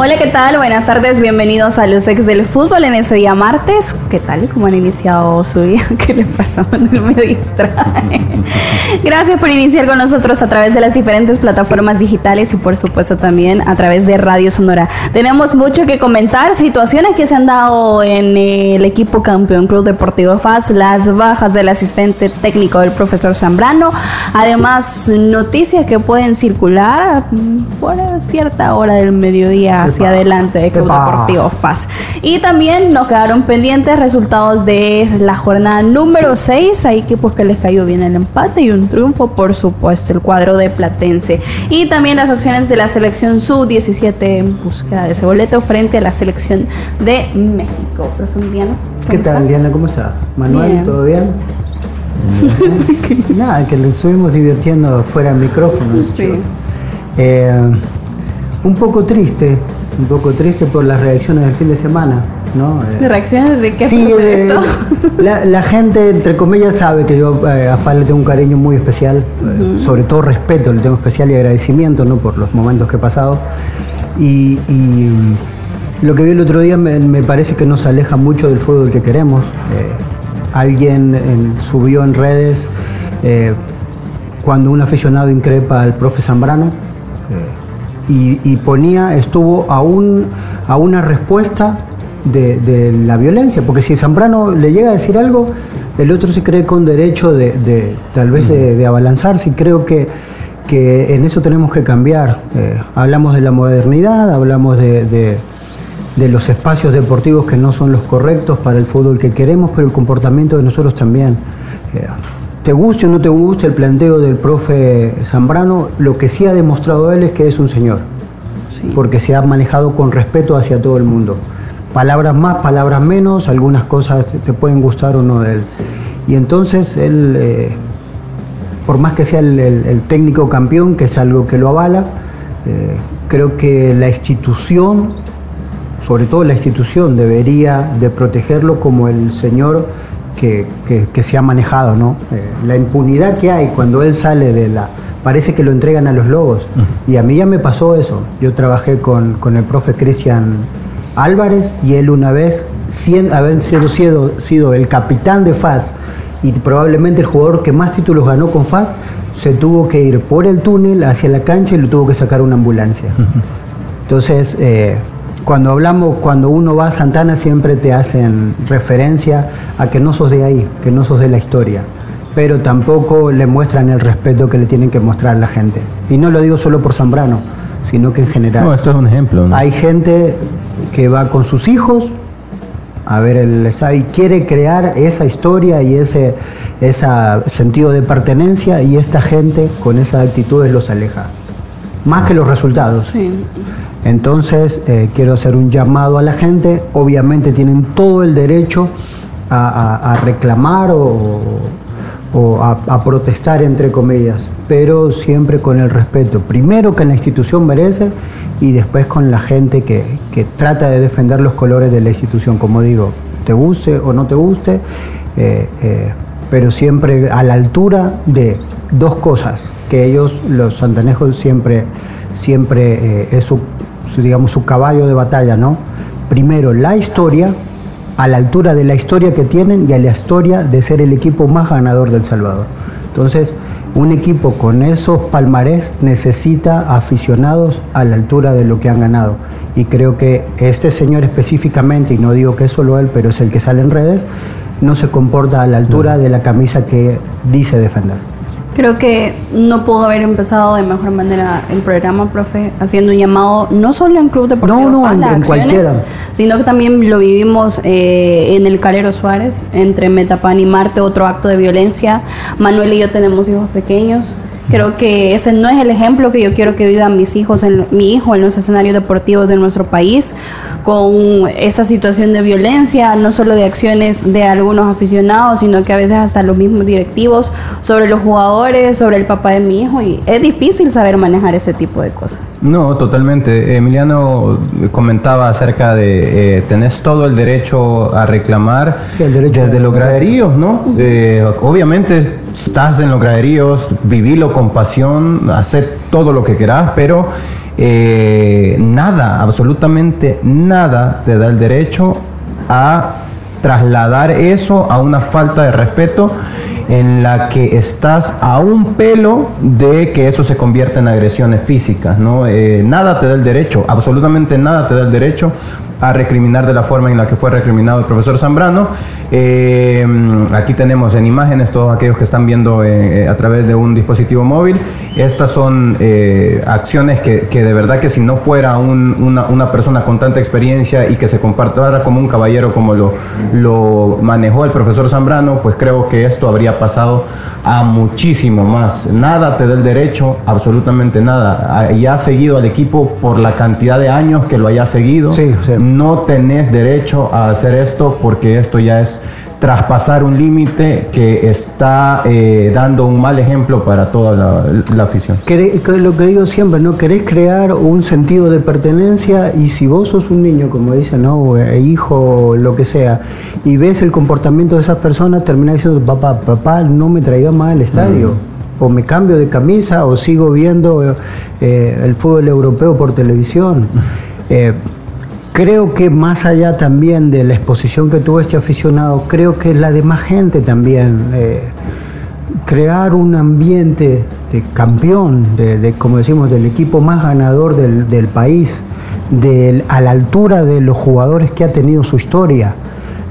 Hola, ¿qué tal? Buenas tardes, bienvenidos a los ex del fútbol en este día martes. ¿Qué tal? ¿Cómo han iniciado su día? ¿Qué le pasa? No me distrae. Gracias por iniciar con nosotros a través de las diferentes plataformas digitales y por supuesto también a través de Radio Sonora. Tenemos mucho que comentar, situaciones que se han dado en el equipo campeón Club Deportivo FAS, las bajas del asistente técnico del profesor Zambrano, además noticias que pueden circular por cierta hora del mediodía hacia adelante de Club Deportivo FAS. Y también nos quedaron pendientes resultados de la jornada número 6, ahí que pues que les cayó bien el empate y un triunfo, por supuesto, el cuadro de Platense. Y también las opciones de la selección sub-17 en búsqueda de ese boleto frente a la selección de México. ¿Qué tal, Diana? ¿Cómo está? Manuel, ¿todo bien? Nada, que lo estuvimos divirtiendo fuera del micrófono. Sí. Eh, un poco triste, un poco triste por las reacciones del fin de semana. ¿no? Eh, ¿Reacciones de qué? Sí, eh, la, gente, entre comillas, sabe que yo a Fal le tengo un cariño muy especial, sobre todo respeto, le tengo especial y agradecimiento ¿no? por los momentos que he pasado. Y, mm, lo que vi el otro día me, parece que nos aleja mucho del fútbol que queremos. alguien subió en redes cuando un aficionado increpa al profe Zambrano y, ponía, estuvo a, un, a una respuesta de, la violencia, porque si Zambrano le llega a decir algo, el otro se cree con derecho de, tal vez de, abalanzarse y creo que, que, en eso tenemos que cambiar. Eh, hablamos de la modernidad, hablamos de, los espacios deportivos que no son los correctos para el fútbol que queremos, pero el comportamiento de nosotros también. Eh, te guste o no te guste el planteo del profe Zambrano, lo que sí ha demostrado él es que es un señor, porque se ha manejado con respeto hacia todo el mundo. Palabras más, palabras menos, algunas cosas te pueden gustar o no de él. Y entonces él, eh, por más que sea el, técnico campeón, que es algo que lo avala, eh, creo que la institución, sobre todo la institución, debería de protegerlo como el señor que, se ha manejado, ¿no? Eh, la impunidad que hay cuando él sale de la... Parece que lo entregan a los lobos. Y a mí ya me pasó eso. Yo trabajé con, el profe Cristian Álvarez y él una vez, haber sido, sido, sido el capitán de FAS y probablemente el jugador que más títulos ganó con FAS, se tuvo que ir por el túnel hacia la cancha y lo tuvo que sacar una ambulancia. Entonces, eh, cuando hablamos, cuando uno va a Santana siempre te hacen referencia a que no sos de ahí, que no sos de la historia, pero tampoco le muestran el respeto que le tienen que mostrar a la gente. Y no lo digo solo por Zambrano, sino que en general. No, esto es un ejemplo. Hay gente que va con sus hijos a ver el y quiere crear esa historia y ese, ese sentido de pertenencia y esta gente con esas actitudes los aleja. Más que los resultados. Sí. Entonces, eh, quiero hacer un llamado a la gente. Obviamente tienen todo el derecho a, reclamar o, a, protestar, entre comillas, pero siempre con el respeto. Primero que la institución merece y después con la gente que, trata de defender los colores de la institución, como digo, te guste o no te guste, eh, eh, pero siempre a la altura de dos cosas que ellos, los santanejos, siempre, siempre es su digamos, su caballo de batalla, ¿no? Primero, la historia, a la altura de la historia que tienen y a la historia de ser el equipo más ganador del Salvador. Entonces, un equipo con esos palmarés necesita aficionados a la altura de lo que han ganado. Y creo que este señor específicamente, y no digo que es solo él, pero es el que sale en redes, no se comporta a la altura de la camisa que dice defender. Creo que no pudo haber empezado de mejor manera el programa, profe, haciendo un llamado no solo en Club Deportivo no, no, en, cualquiera. sino que también lo vivimos eh, en el Calero Suárez, entre Metapan y Marte, otro acto de violencia. Manuel y yo tenemos hijos pequeños. Creo que ese no es el ejemplo que yo quiero que vivan mis hijos, en, mi hijo en los escenarios deportivos de nuestro país con esa situación de violencia, no solo de acciones de algunos aficionados, sino que a veces hasta los mismos directivos sobre los jugadores, sobre el papá de mi hijo, y es difícil saber manejar ese tipo de cosas. No, totalmente. Emiliano comentaba acerca de eh, tenés todo el derecho a reclamar desde los graderíos, ¿no? Eh, obviamente estás en los graderíos, vivilo con pasión, hacer todo lo que querás, pero eh, nada, absolutamente nada te da el derecho a trasladar eso a una falta de respeto en la que estás a un pelo de que eso se convierta en agresiones físicas, ¿no? Eh, nada te da el derecho, absolutamente nada te da el derecho a recriminar de la forma en la que fue recriminado el profesor Zambrano. Eh, aquí tenemos en imágenes todos aquellos que están viendo eh, a través de un dispositivo móvil. Estas son acciones que, de verdad que si no fuera una, persona con tanta experiencia y que se compartiera como un caballero como lo, lo manejó el profesor Zambrano, pues creo que esto habría pasado a muchísimo más. Nada te da el derecho, absolutamente nada. Y ha seguido al equipo por la cantidad de años que lo haya seguido. Sí, sí no tenés derecho a hacer esto porque esto ya es traspasar un límite que está eh, dando un mal ejemplo para toda la, afición. Lo que digo siempre, ¿no? Querés crear un sentido de pertenencia y si vos sos un niño, como dicen, ¿no? Eh, hijo, lo que sea, y ves el comportamiento de esas personas, terminás diciendo, papá, papá, no me traiga más al estadio. Mm. O me cambio de camisa o sigo viendo eh, el fútbol europeo por televisión. Creo que más allá también de la exposición que tuvo este aficionado, creo que la de más gente también. Eh, crear un ambiente de campeón, de, como decimos, del equipo más ganador del, país, a la altura de los jugadores que ha tenido su historia.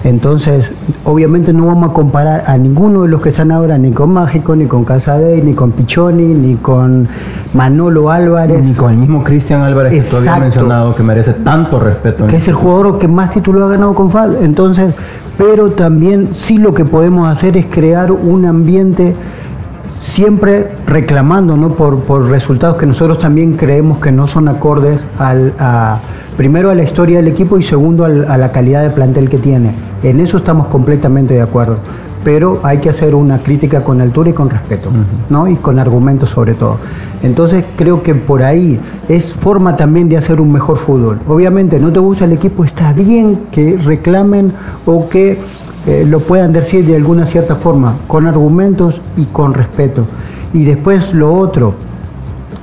Entonces, obviamente no vamos a comparar a ninguno de los que están ahora, ni con Mágico, ni con Casadei, ni con Pichoni, ni con Manolo Álvarez. Ni con el mismo Cristian Álvarez que tú habías mencionado, que merece tanto respeto. Que es el jugador que más títulos ha ganado con FAD. Entonces, pero también sí lo que podemos hacer es crear un ambiente siempre reclamando ¿no? por, por resultados que nosotros también creemos que no son acordes al, a primero a la historia del equipo y segundo a la calidad de plantel que tiene. En eso estamos completamente de acuerdo, pero hay que hacer una crítica con altura y con respeto, ¿no? Y con argumentos sobre todo. Entonces creo que por ahí es forma también de hacer un mejor fútbol. Obviamente no te gusta el equipo, está bien que reclamen o que eh, lo puedan decir de alguna cierta forma, con argumentos y con respeto. Y después lo otro,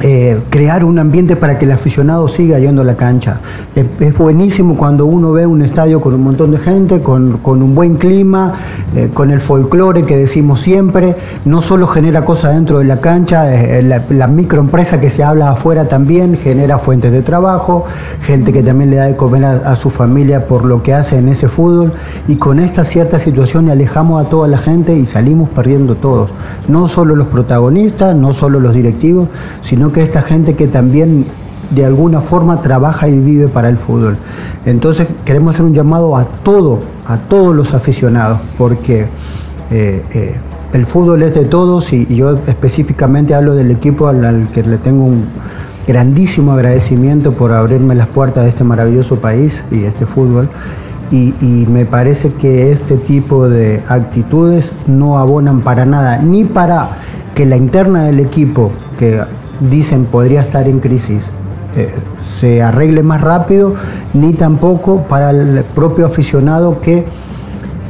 eh, crear un ambiente para que el aficionado siga yendo a la cancha. Es, buenísimo cuando uno ve un estadio con un montón de gente, con, un buen clima, eh, con el folclore que decimos siempre. No solo genera cosas dentro de la cancha, eh, la, microempresa que se habla afuera también genera fuentes de trabajo, gente que también le da de comer a, su familia por lo que hace en ese fútbol. Y con esta cierta situación alejamos a toda la gente y salimos perdiendo todos. No solo los protagonistas, no solo los directivos, sino que esta gente que también de alguna forma trabaja y vive para el fútbol. Entonces queremos hacer un llamado a todo, a todos los aficionados, porque eh, eh, el fútbol es de todos y, yo específicamente hablo del equipo al, que le tengo un grandísimo agradecimiento por abrirme las puertas de este maravilloso país y este fútbol. Y, y, me parece que este tipo de actitudes no abonan para nada, ni para que la interna del equipo, que dicen podría estar en crisis eh, se arregle más rápido, ni tampoco para el propio aficionado que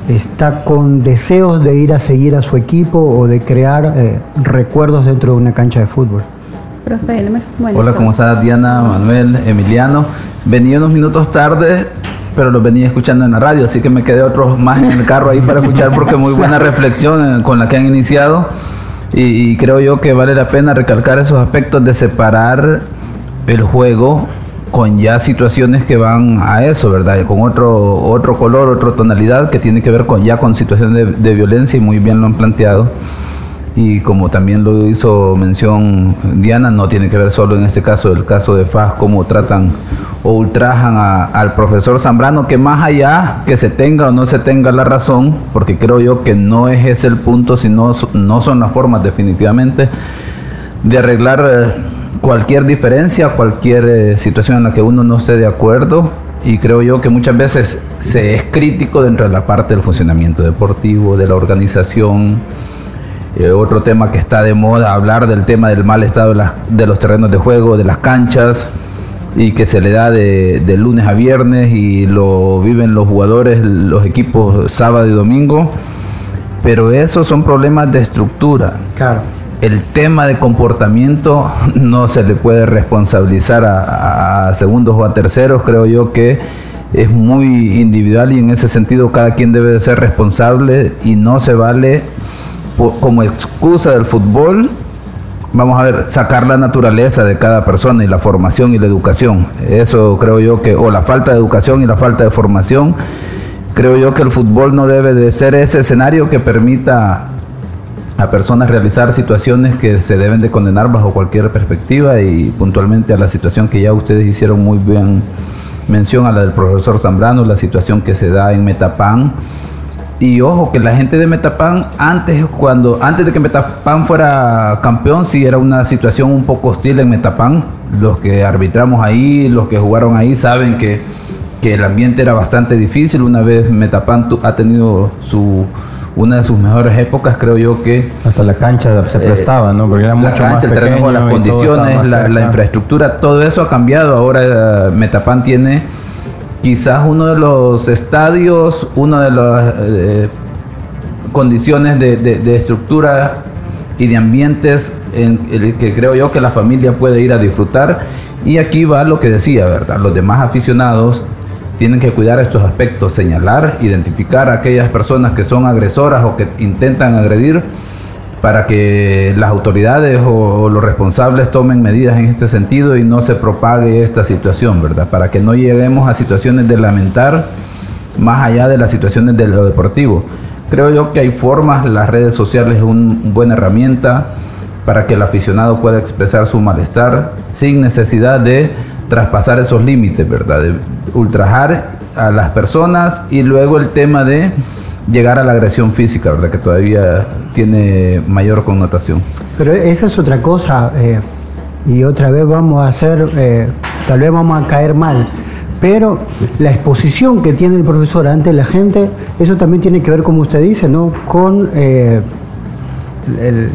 está con deseos de ir a seguir a su equipo o de crear eh, recuerdos dentro de una cancha de fútbol. Hola, ¿cómo estás Diana, Manuel, Emiliano? Venía unos minutos tarde, pero los venía escuchando en la radio, así que me quedé otros más en el carro ahí para escuchar porque muy buena reflexión eh, con la que han iniciado. Y, creo yo que vale la pena recalcar esos aspectos de separar el juego con ya situaciones que van a eso, ¿verdad? Con otro, otro color, otra tonalidad que tiene que ver con ya con situaciones de violencia y muy bien lo han planteado y como también lo hizo mención Diana, no tiene que ver solo en este caso el caso de FAS, cómo tratan o ultrajan al profesor Zambrano, que más allá que se tenga o no se tenga la razón, porque creo yo que no es ese el punto, sino no son las formas definitivamente de arreglar eh, cualquier diferencia, cualquier eh, situación en la que uno no esté de acuerdo, y creo yo que muchas veces se es crítico dentro de la parte del funcionamiento deportivo, de la organización. Eh, otro tema que está de moda, hablar del tema del mal estado de, los terrenos de juego, de las canchas, y que se le da de, de, lunes a viernes y lo viven los jugadores, los equipos sábado y domingo. Pero esos son problemas de estructura. Claro el tema de comportamiento no se le puede responsabilizar a, segundos o a terceros, creo yo que es muy individual y en ese sentido cada quien debe de ser responsable y no se vale como excusa del fútbol, vamos a ver, sacar la naturaleza de cada persona y la formación y la educación. Eso creo yo que, o la falta de educación y la falta de formación, creo yo que el fútbol no debe de ser ese escenario que permita a personas realizar situaciones que se deben de condenar bajo cualquier perspectiva y puntualmente a la situación que ya ustedes hicieron muy bien mención a la del profesor Zambrano, la situación que se da en Metapan. Y ojo que la gente de Metapan antes cuando antes de que Metapan fuera campeón sí era una situación un poco hostil en Metapan. Los que arbitramos ahí, los que jugaron ahí saben que, que el ambiente era bastante difícil. Una vez Metapan ha tenido su una de sus mejores épocas, creo yo que... Hasta la cancha se eh, prestaba, ¿no? Porque era mucho más pequeño, las condiciones, la, infraestructura, todo eso ha cambiado. Ahora eh, Metapan tiene quizás uno de los estadios, una de las eh, condiciones de, estructura y de ambientes en el que creo yo que la familia puede ir a disfrutar. Y aquí va lo que decía, ¿verdad? Los demás aficionados tienen que cuidar estos aspectos, señalar, identificar a aquellas personas que son agresoras o que intentan agredir para que las autoridades o, los responsables tomen medidas en este sentido y no se propague esta situación, ¿verdad? Para que no lleguemos a situaciones de lamentar más allá de las situaciones de lo deportivo. Creo yo que hay formas, las redes sociales es una buena herramienta para que el aficionado pueda expresar su malestar sin necesidad de traspasar esos límites, ¿verdad? De ultrajar a las personas y luego el tema de llegar a la agresión física, ¿verdad? Que todavía tiene mayor connotación. Pero esa es otra cosa, eh, y otra vez vamos a hacer, eh, tal vez vamos a caer mal, pero la exposición que tiene el profesor ante la gente, eso también tiene que ver, como usted dice, ¿no? Con... Eh,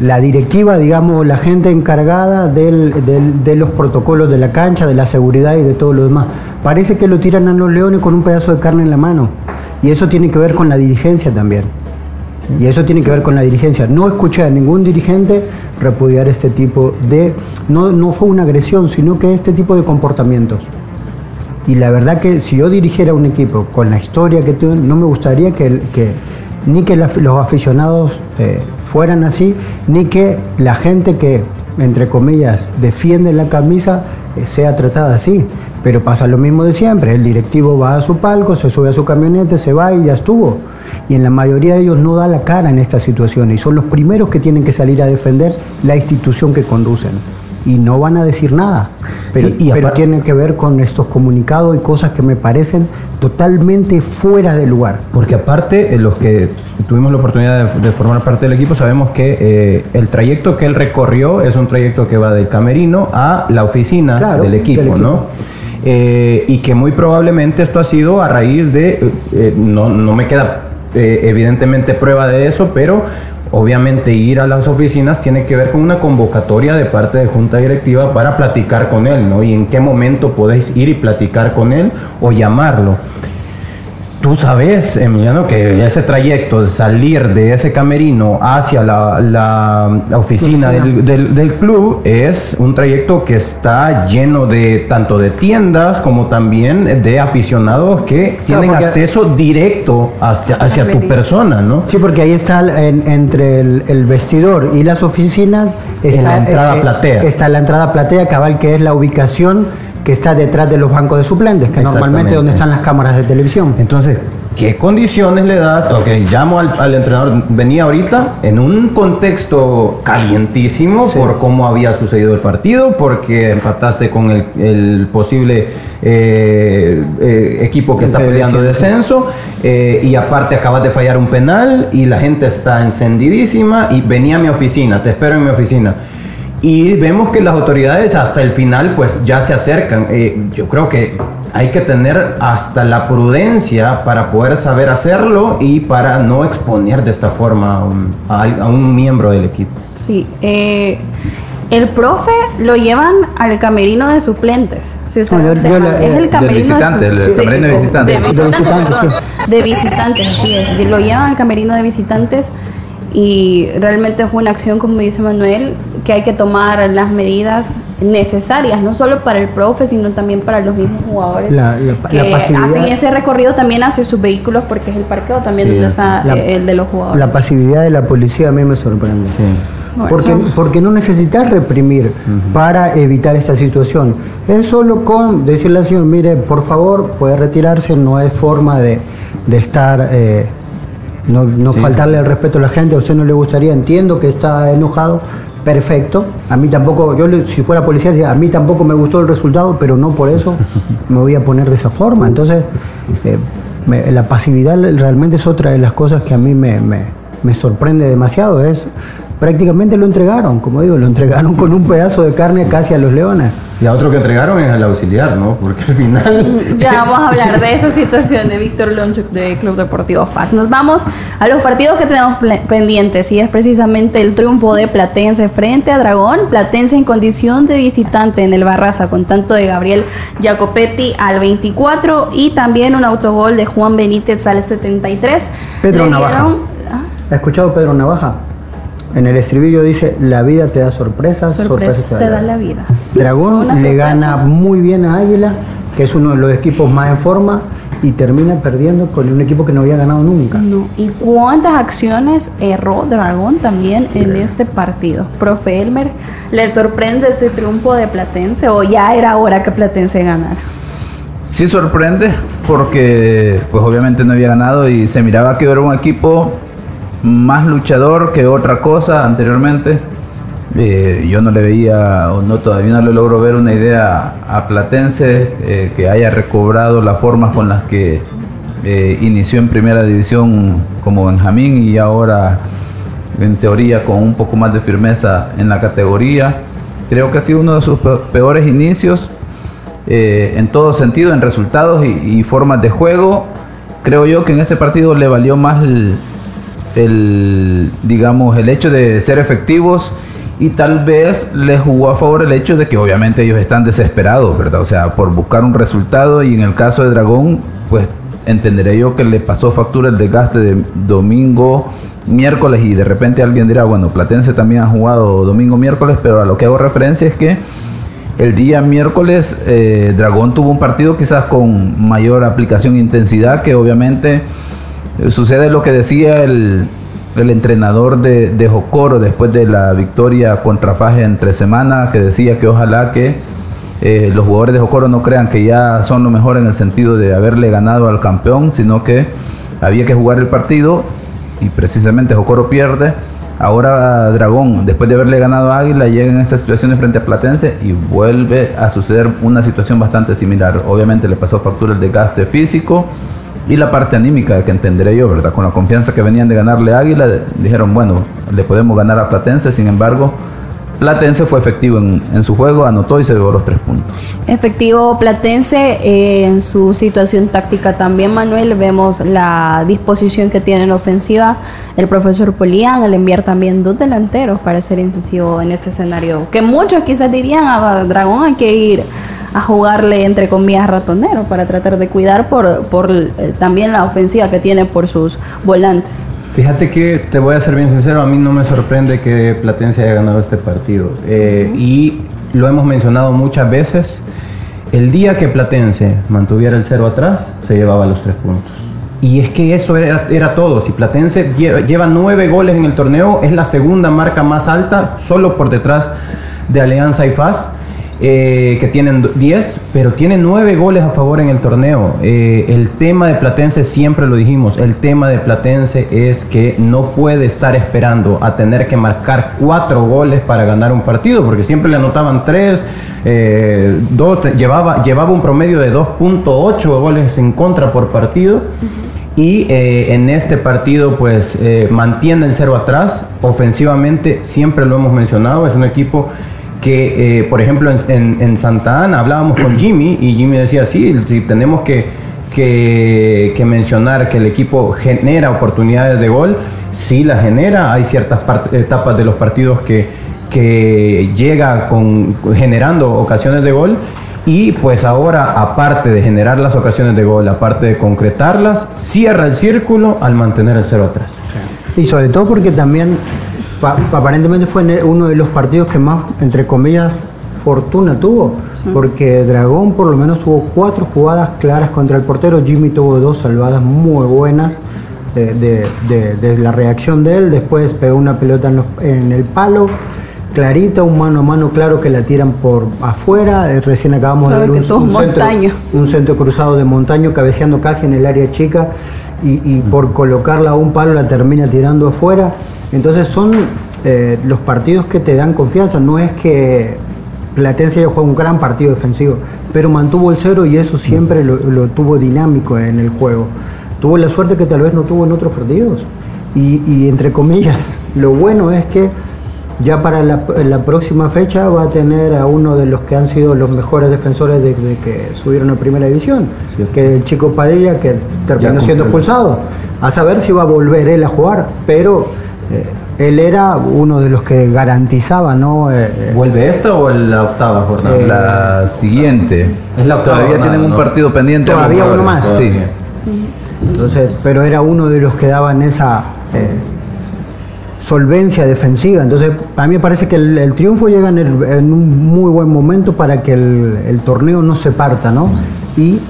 la directiva, digamos, la gente encargada de los protocolos de la cancha, de la seguridad y de todo lo demás. Parece que lo tiran a los leones con un pedazo de carne en la mano. Y eso tiene que ver con la dirigencia también. Y eso tiene que ver con la dirigencia. No escuché a ningún dirigente repudiar este tipo de... No, no fue una agresión, sino que este tipo de comportamientos. Y la verdad que si yo dirigiera un equipo con la historia que tuve, no me gustaría que, ni que los aficionados eh, fueran así, ni que la gente que, entre comillas, defiende la camisa eh, sea tratada así. Pero pasa lo mismo de siempre, el directivo va a su palco, se sube a su camioneta, se va y ya estuvo. Y en la mayoría de ellos no da la cara en estas situaciones y son los primeros que tienen que salir a defender la institución que conducen y no van a decir nada. Pero, pero tienen que ver con estos comunicados y cosas que me parecen totalmente fuera de lugar. Porque aparte, eh, los que tuvimos la oportunidad de, formar parte del equipo, sabemos que eh, el trayecto que él recorrió es un trayecto que va del camerino a la oficina del, equipo, ¿no? Eh, y que muy probablemente esto ha sido a raíz de, no, no me queda evidentemente prueba de eso, pero Obviamente ir a las oficinas tiene que ver con una convocatoria de parte de junta directiva para platicar con él, ¿no? Y en qué momento podéis ir y platicar con él o llamarlo. Tú sabes, Emiliano, que ese trayecto de salir de ese camerino hacia la, oficina del, club es un trayecto que está lleno de tanto de tiendas como también de aficionados que tienen acceso directo hacia, hacia tu persona, ¿no? Sí, porque ahí está entre el, vestidor y las oficinas está la entrada eh, platea. Está la entrada platea, cabal, que es la ubicación que está detrás de los bancos de suplentes, que normalmente es donde están las cámaras de televisión. Entonces, ¿qué condiciones le das? Ok, llamo al, entrenador, venía ahorita en un contexto calientísimo por cómo había sucedido el partido, porque empataste con el, posible eh, eh, equipo que está peleando descenso, eh, y aparte acabas de fallar un penal y la gente está encendidísima y venía a mi oficina, te espero en mi oficina y vemos que las autoridades hasta el final pues ya se acercan. Eh, yo creo que hay que tener hasta la prudencia para poder saber hacerlo y para no exponer de esta forma a un, miembro del equipo. Sí, eh, el profe lo llevan al camerino de suplentes. Si usted es el camerino de, el camerino de visitantes. De visitantes, de visitantes, así es. Lo llevan al camerino de visitantes y realmente fue una acción, como dice Manuel, que hay que tomar las medidas necesarias, no solo para el profe, sino también para los mismos jugadores que hacen ese recorrido también hacia sus vehículos, porque es el parqueo también donde está el de los jugadores. La pasividad de la policía a mí me sorprende. porque, porque no necesitas reprimir para evitar esta situación. Es solo con decirle al señor, mire, por favor, puede retirarse, no es forma de, de estar... Eh, no, no faltarle el respeto a la gente, a usted no le gustaría, entiendo que está enojado, perfecto. A mí tampoco, yo si fuera policía, a mí tampoco me gustó el resultado, pero no por eso me voy a poner de esa forma. Entonces, eh, la pasividad realmente es otra de las cosas que a mí me, me, me sorprende demasiado. Es prácticamente lo entregaron, como digo, lo entregaron con un pedazo de carne casi a los leones. Y a otro que entregaron es al auxiliar, ¿no? Porque al final... Ya vamos a hablar de esa situación de Víctor Lonchuk de Club Deportivo FAS. Nos vamos a los partidos que tenemos pendientes y es precisamente el triunfo de Platense frente a Dragón. Platense en condición de visitante en el Barraza con tanto de Gabriel Jacopetti al 24 y también un autogol de Juan Benítez al 73. Pedro Navaja. ¿Ha escuchado Pedro Navaja? En el estribillo dice, la vida te da sorpresas, sorpresas, te, da la vida. Dragón le gana muy bien a Águila, que es uno de los equipos más en forma, y termina perdiendo con un equipo que no había ganado nunca. ¿Y cuántas acciones erró Dragón también en este partido? Profe Elmer, ¿le sorprende este triunfo de Platense o ya era hora que Platense ganara? Sí sorprende porque pues obviamente no había ganado y se miraba que era un equipo más luchador que otra cosa anteriormente. Eh, yo no le veía, o no todavía no le logro ver una idea a Platense eh, que haya recobrado las formas con las que eh, inició en primera división como Benjamín y ahora en teoría con un poco más de firmeza en la categoría. Creo que ha sido uno de sus peores inicios en todo sentido, en resultados y, formas de juego. Creo yo que en ese partido le valió más el, digamos, el hecho de ser efectivos y tal vez les jugó a favor el hecho de que obviamente ellos están desesperados, ¿verdad? O sea, por buscar un resultado y en el caso de Dragón, pues entenderé yo que le pasó factura el desgaste de domingo, miércoles y de repente alguien dirá, bueno, Platense también ha jugado domingo, miércoles, pero a lo que hago referencia es que el día miércoles eh, Dragón tuvo un partido quizás con mayor aplicación e intensidad que obviamente Sucede lo que decía el, entrenador de, Jocoro después de la victoria contra Faje entre semanas, que decía que ojalá que eh, los jugadores de Jocoro no crean que ya son lo mejor en el sentido de haberle ganado al campeón, sino que había que jugar el partido y precisamente Jocoro pierde. Ahora Dragón, después de haberle ganado a Águila, llega en esta situación de frente a Platense y vuelve a suceder una situación bastante similar. Obviamente le pasó factura el desgaste físico y la parte anímica que entenderé yo, ¿verdad? Con la confianza que venían de ganarle a Águila, dijeron, bueno, le podemos ganar a Platense, sin embargo, Platense fue efectivo en, su juego, anotó y se llevó los tres puntos. Efectivo Platense eh, en su situación táctica también, Manuel. Vemos la disposición que tiene en ofensiva el profesor Polián al enviar también dos delanteros para ser incisivo en este escenario. Que muchos quizás dirían, a Dragón hay que ir a jugarle entre comillas ratonero para tratar de cuidar por, por eh, también la ofensiva que tiene por sus volantes. Fíjate que te voy a ser bien sincero, a mí no me sorprende que Platense haya ganado este partido. Eh, y lo hemos mencionado muchas veces. El día que Platense mantuviera el cero atrás, se llevaba los tres puntos. Y es que eso era, era, todo. Si Platense lleva, lleva, nueve goles en el torneo, es la segunda marca más alta, solo por detrás de Alianza y FAS. Eh, que tienen 10, pero tienen 9 goles a favor en el torneo. Eh, el tema de Platense, siempre lo dijimos, el tema de Platense es que no puede estar esperando a tener que marcar 4 goles para ganar un partido, porque siempre le anotaban 3, eh, llevaba, llevaba un promedio de 2.8 goles en contra por partido. Y en este partido pues mantiene el cero atrás, ofensivamente siempre lo hemos mencionado, es un equipo que, eh, por ejemplo, en, Santa Ana hablábamos con Jimmy y Jimmy decía, sí, si tenemos que, que, mencionar que el equipo genera oportunidades de gol, sí la genera, hay ciertas etapas de los partidos que, que llega con, generando ocasiones de gol y pues ahora, aparte de generar las ocasiones de gol, aparte de concretarlas, cierra el círculo al mantener el cero atrás. Y sobre todo porque también aparentemente fue uno de los partidos que más, entre comillas, fortuna tuvo, porque Dragón por lo menos tuvo cuatro jugadas claras contra el portero, Jimmy tuvo dos salvadas muy buenas de, la reacción de él, después pegó una pelota en, el palo, clarita, un mano a mano claro que la tiran por afuera, eh, recién acabamos de ver un, centro, un, centro, cruzado de montaño cabeceando casi en el área chica y por colocarla a un palo la termina tirando afuera. Entonces son eh, los partidos que te dan confianza. No es que Platense haya jugado un gran partido defensivo, pero mantuvo el cero y eso siempre lo, tuvo dinámico en el juego. Tuvo la suerte que tal vez no tuvo en otros partidos. Y, entre comillas, lo bueno es que ya para la, próxima fecha va a tener a uno de los que han sido los mejores defensores desde que subieron a primera división, que es el chico Padilla, que terminó siendo expulsado. A saber si va a volver él a jugar, pero él era uno de los que garantizaba, ¿no? Eh, eh, ¿Vuelve esta o la octava jornada? la siguiente. Es la octava. Todavía tienen un partido pendiente. Todavía uno más. Sí. Entonces, pero era uno de los que daban esa solvencia defensiva. Entonces, a mí me parece que el, triunfo llega en, un muy buen momento para que el, torneo no se parta, ¿no? Y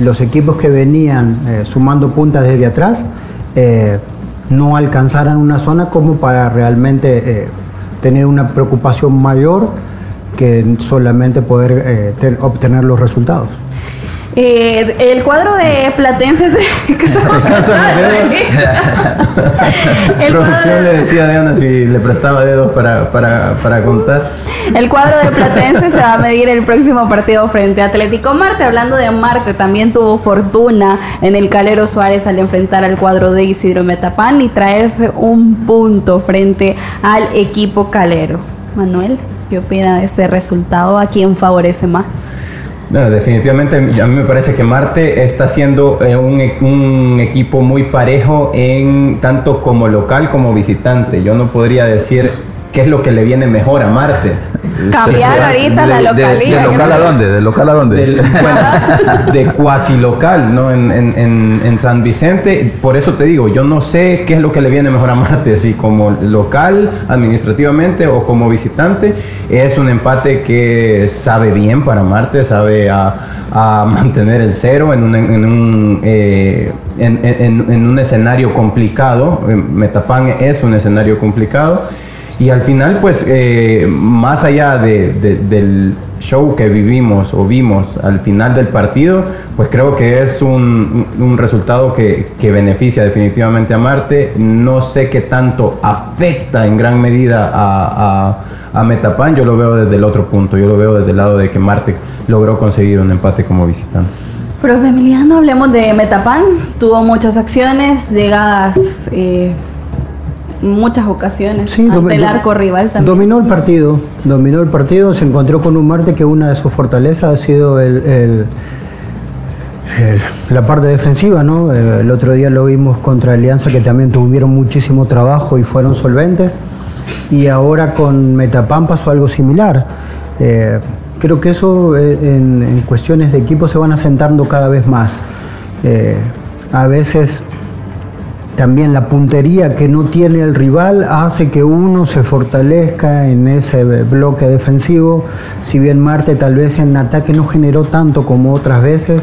los equipos que venían sumando puntas desde atrás no alcanzaran una zona como para realmente eh, tener una preocupación mayor que solamente poder eh, obtener los resultados. Eh, el cuadro de Platense el Producción le decía a Diana si le prestaba dedos para, para, para, contar. El cuadro de Platense se va a medir el próximo partido frente a Atlético Marte. Hablando de Marte, también tuvo fortuna en el Calero Suárez al enfrentar al cuadro de Isidro Metapán y traerse un punto frente al equipo Calero. Manuel, ¿qué opina de este resultado? ¿A quién favorece más? Definitivamente a mí me parece que Marte está siendo eh, un, un, equipo muy parejo en tanto como local como visitante. Yo no podría decir qué es lo que le viene mejor a Marte. Cambiar ahorita la localidad. De, local a dónde? ¿De local a dónde? de cuasi local, ¿no? En, en, en, San Vicente. Por eso te digo, yo no sé qué es lo que le viene mejor a Marte, si como local, administrativamente o como visitante. Es un empate que sabe bien para Marte, sabe a, a mantener el cero en un, en un, eh, en un escenario complicado. Metapan es un escenario complicado. Y al final, pues, eh, más allá del show que vivimos o vimos al final del partido, pues creo que es un, resultado que, beneficia definitivamente a Marte. No sé qué tanto afecta en gran medida a, a, Metapan, yo lo veo desde el otro punto, yo lo veo desde el lado de que Marte logró conseguir un empate como visitante. Pero Emiliano, hablemos de Metapan. Tuvo muchas acciones, llegadas eh, muchas ocasiones sí, ante el arco rival también. Dominó el partido, dominó el partido, se encontró con un Marte que una de sus fortalezas ha sido el, la parte defensiva, ¿no? El, otro día lo vimos contra Alianza que también tuvieron muchísimo trabajo y fueron solventes. Y ahora con Metapan pasó algo similar. Eh, creo que eso eh, en, cuestiones de equipo se van asentando cada vez más. Eh, a veces también la puntería que no tiene el rival hace que uno se fortalezca en ese bloque defensivo. Si bien Marte tal vez en ataque no generó tanto como otras veces,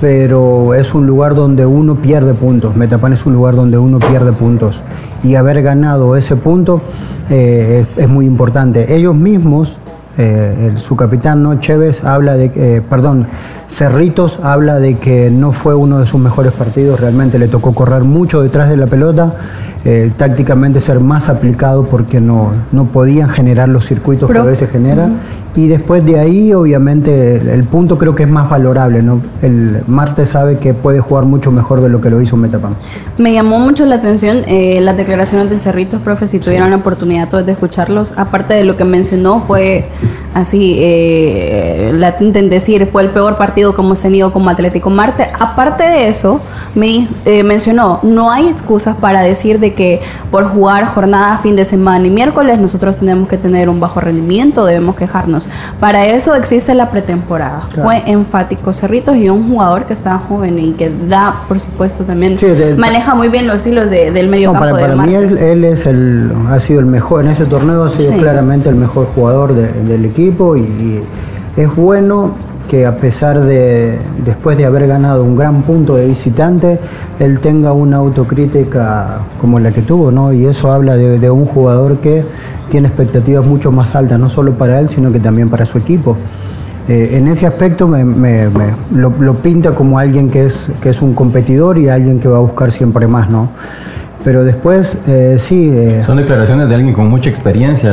pero es un lugar donde uno pierde puntos. Metapan es un lugar donde uno pierde puntos. Y haber ganado ese punto eh, es, muy importante. Ellos mismos, eh, su capitán, ¿no? Chévez, habla de, eh, perdón, Cerritos habla de que no fue uno de sus mejores partidos, realmente le tocó correr mucho detrás de la pelota, eh, tácticamente ser más aplicado porque no, no podían generar los circuitos que a veces genera Y después de ahí, obviamente, el, punto creo que es más valorable. ¿no? El Marte sabe que puede jugar mucho mejor de lo que lo hizo Metapan. Me llamó mucho la atención eh, las declaraciones de Cerritos, profe, si tuvieron la oportunidad todos de escucharlos. Aparte de lo que mencionó, fue así, eh, la en decir, fue el peor partido que hemos tenido como Atlético Marte. Aparte de eso, me eh, mencionó, no hay excusas para decir de que por jugar jornada, fin de semana y miércoles, nosotros tenemos que tener un bajo rendimiento, debemos quejarnos para eso existe la pretemporada. Fue enfático Cerritos y un jugador que está joven y que da, por supuesto, también maneja muy bien los hilos del medio campo. Para, para mí él, es el, ha sido el mejor, en ese torneo ha sido claramente el mejor jugador del equipo y, es bueno que a pesar de, después de haber ganado un gran punto de visitante, él tenga una autocrítica como la que tuvo, ¿no? Y eso habla de un jugador que tiene expectativas mucho más altas, no solo para él, sino que también para su equipo. Eh, en ese aspecto me, lo, pinta como alguien que es, que es un competidor y alguien que va a buscar siempre más, ¿no? Pero después, eh, sí... Eh, Son declaraciones de alguien con mucha experiencia.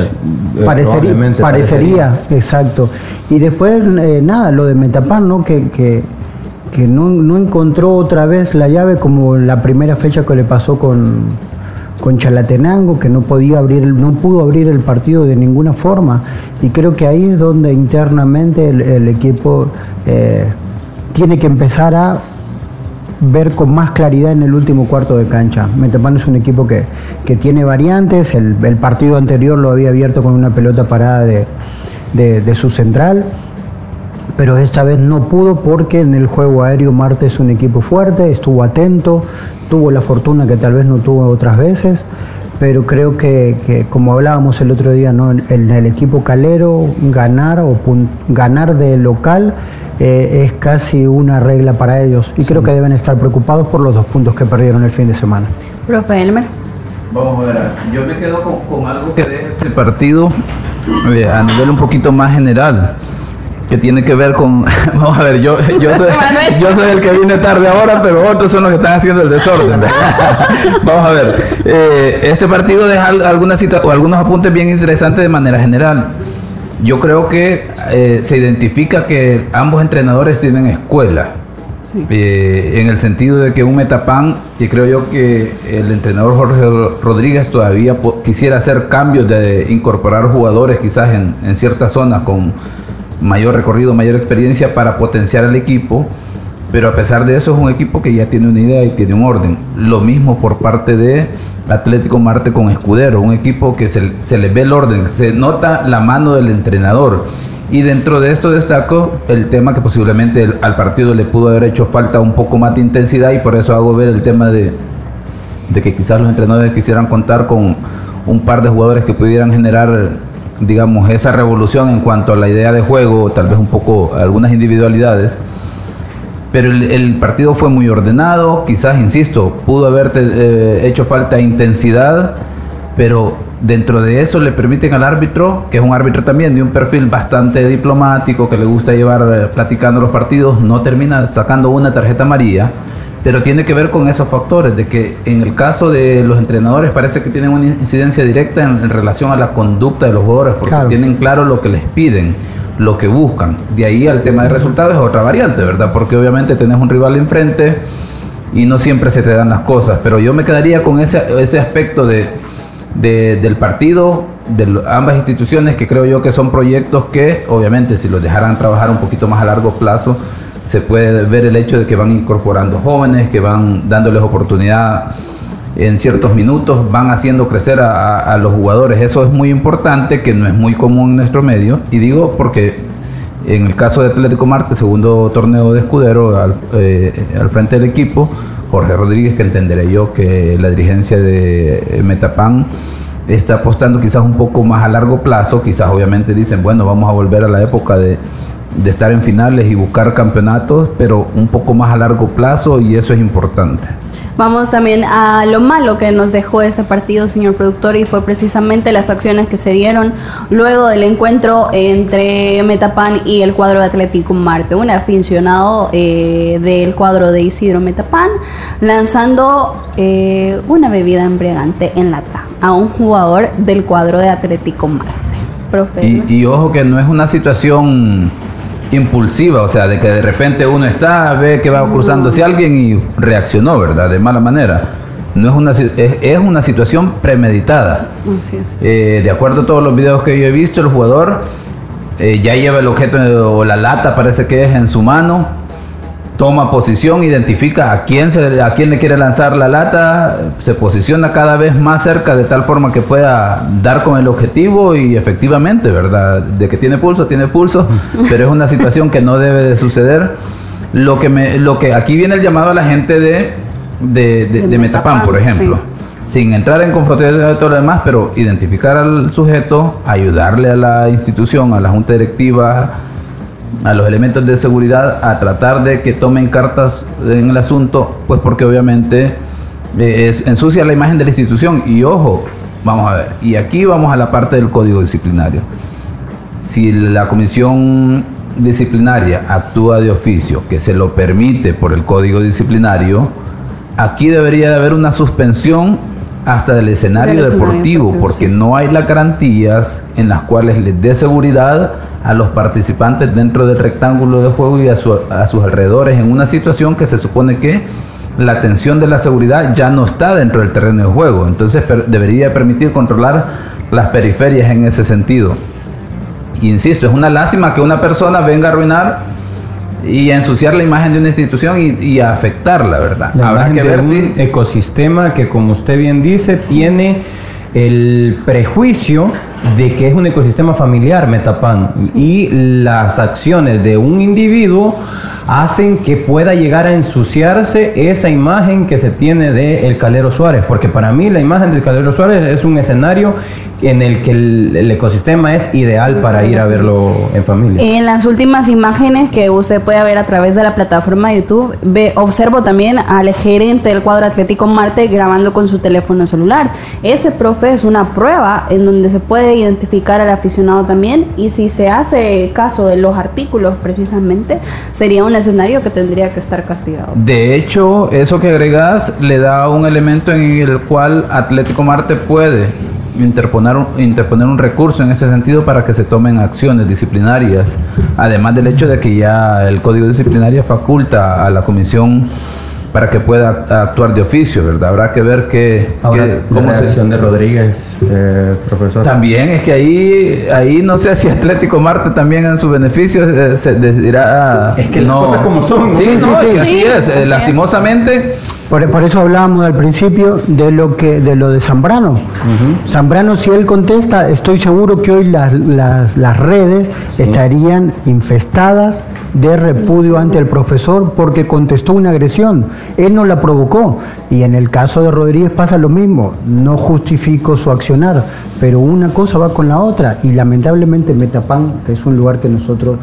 parecería, parecería, exacto. Y después, nada, lo de Metapan, ¿no? Que, que, que no, no encontró otra vez la llave como la primera fecha que le pasó con, con Chalatenango, que no podía abrir, no pudo abrir el partido de ninguna forma. Y creo que ahí es donde internamente el, equipo eh, tiene que empezar a ver con más claridad en el último cuarto de cancha. Metapán es un equipo que, tiene variantes, el, partido anterior lo había abierto con una pelota parada de, de, su central, pero esta vez no pudo porque en el juego aéreo Marte es un equipo fuerte, estuvo atento, tuvo la fortuna que tal vez no tuvo otras veces, pero creo que, como hablábamos el otro día, ¿no? en, el equipo calero ganar o ganar de local eh, es casi una regla para ellos y creo que deben estar preocupados por los dos puntos que perdieron el fin de semana. Profe Elmer. Vamos a ver, yo me quedo con, algo que deja este partido eh, a nivel un poquito más general que tiene que ver con, vamos a ver, yo, yo, soy, yo soy el que viene tarde ahora, pero otros son los que están haciendo el desorden. vamos a ver, eh, este partido deja algunas o algunos apuntes bien interesantes de manera general. Yo creo que eh, se identifica que ambos entrenadores tienen escuela. Eh, en el sentido de que un Metapan, y creo yo que el entrenador Jorge Rodríguez todavía quisiera hacer cambios de incorporar jugadores quizás en, en ciertas zonas con mayor recorrido, mayor experiencia para potenciar al equipo, pero a pesar de eso es un equipo que ya tiene una idea y tiene un orden. Lo mismo por parte de Atlético Marte con Escudero, un equipo que se, le ve el orden, se nota la mano del entrenador. Y dentro de esto destaco el tema que posiblemente al partido le pudo haber hecho falta un poco más de intensidad y por eso hago ver el tema de, de que quizás los entrenadores quisieran contar con un par de jugadores que pudieran generar digamos, esa revolución en cuanto a la idea de juego, tal vez un poco algunas individualidades. Pero el, partido fue muy ordenado, quizás, insisto, pudo haber eh, hecho falta intensidad, pero dentro de eso le permiten al árbitro, que es un árbitro también de un perfil bastante diplomático, que le gusta llevar eh, platicando los partidos, no termina sacando una tarjeta amarilla pero tiene que ver con esos factores, de que en el caso de los entrenadores parece que tienen una incidencia directa en, relación a la conducta de los jugadores, porque tienen claro lo que les piden, lo que buscan. De ahí al tema de resultados es otra variante, ¿verdad? Porque obviamente tenés un rival enfrente y no siempre se te dan las cosas, pero yo me quedaría con ese, ese aspecto de, del partido, de ambas instituciones, que creo yo que son proyectos que obviamente si los dejaran trabajar un poquito más a largo plazo, se puede ver el hecho de que van incorporando jóvenes, que van dándoles oportunidad en ciertos minutos, van haciendo crecer a, los jugadores. Eso es muy importante, que no es muy común en nuestro medio. Y digo porque en el caso de Atlético Marte, segundo torneo de escudero al, eh, al frente del equipo, Jorge Rodríguez, que entenderé yo que la dirigencia de Metapan está apostando quizás un poco más a largo plazo, quizás obviamente dicen, bueno, vamos a volver a la época de estar en finales y buscar campeonatos, pero un poco más a largo plazo y eso es importante. Vamos también a lo malo que nos dejó este partido, señor productor, y fue precisamente las acciones que se dieron luego del encuentro entre Metapan y el cuadro de Atlético Marte. Un aficionado eh, del cuadro de Isidro Metapan lanzando eh, una bebida embriagante en lata a un jugador del cuadro de Atlético Marte. Y, y ojo que no es una situación impulsiva, o sea, de que de repente uno está, ve que va cruzándose alguien y reaccionó, ¿verdad? De mala manera. No es una, es, una situación premeditada. Eh, de acuerdo a todos los videos que yo he visto, el jugador eh, ya lleva el objeto o la lata, parece que es en su mano, toma posición, identifica a quién, se, a quién le quiere lanzar la lata, se posiciona cada vez más cerca de tal forma que pueda dar con el objetivo y efectivamente, ¿verdad? De que tiene pulso, tiene pulso, pero es una situación que no debe de suceder. Lo que, me, lo que aquí viene el llamado a la gente de, de, Metapan, por ejemplo. Sin entrar en confrontación de todo lo demás, pero identificar al sujeto, ayudarle a la institución, a la junta directiva, a los elementos de seguridad a tratar de que tomen cartas en el asunto, pues porque obviamente eh, ensucia la imagen de la institución. Y ojo, vamos a ver, y aquí vamos a la parte del código disciplinario. Si la comisión disciplinaria actúa de oficio, que se lo permite por el código disciplinario, aquí debería de haber una suspensión hasta el escenario deportivo, porque no hay las garantías en las cuales les dé seguridad a los participantes dentro del rectángulo de juego y a, sus alrededores en una situación que se supone que la atención de la seguridad ya no está dentro del terreno de juego. Entonces debería permitir controlar las periferias en ese sentido. Insisto, es una lástima que una persona venga a arruinar y ensuciar la imagen de una institución y, afectarla, ¿verdad? Habrá que ver un ecosistema que, como usted bien dice, tiene el prejuicio de que es un ecosistema familiar, Metapan, y las acciones de un individuo hacen que pueda llegar a ensuciarse esa imagen que se tiene de el Calero Suárez, porque para mí la imagen del Calero Suárez es un escenario en el que el, ecosistema es ideal para ir a verlo en familia. En las últimas imágenes que usted puede ver a través de la plataforma de YouTube, ve, observo también al gerente del cuadro Atlético Marte grabando con su teléfono celular. Ese profe es una prueba en donde se puede identificar al aficionado también y si se hace caso de los artículos precisamente, sería un escenario que tendría que estar castigado. De hecho, eso que agregas le da un elemento en el cual Atlético Marte puede interponer un, interponer un recurso en ese sentido para que se tomen acciones disciplinarias, además del hecho de que ya el Código Disciplinario faculta a la Comisión para que pueda actuar de oficio, ¿verdad? Habrá que ver qué, cómo la se... de Rodríguez, eh, profesor. También es que ahí, ahí no sé si Atlético Marte también en su beneficio eh, se dirá es que no. las cosas como son. Sí, sí, sí, así es. Eh, lastimosamente. Por, eso hablábamos al principio de lo que de lo de Zambrano. Zambrano, si él contesta, estoy seguro que hoy las, las, las redes estarían infestadas de repudio ante el profesor porque contestó una agresión. Él no la provocó. Y en el caso de Rodríguez pasa lo mismo. No justifico su accionar, pero una cosa va con la otra. Y lamentablemente Metapan, que es un lugar que nosotros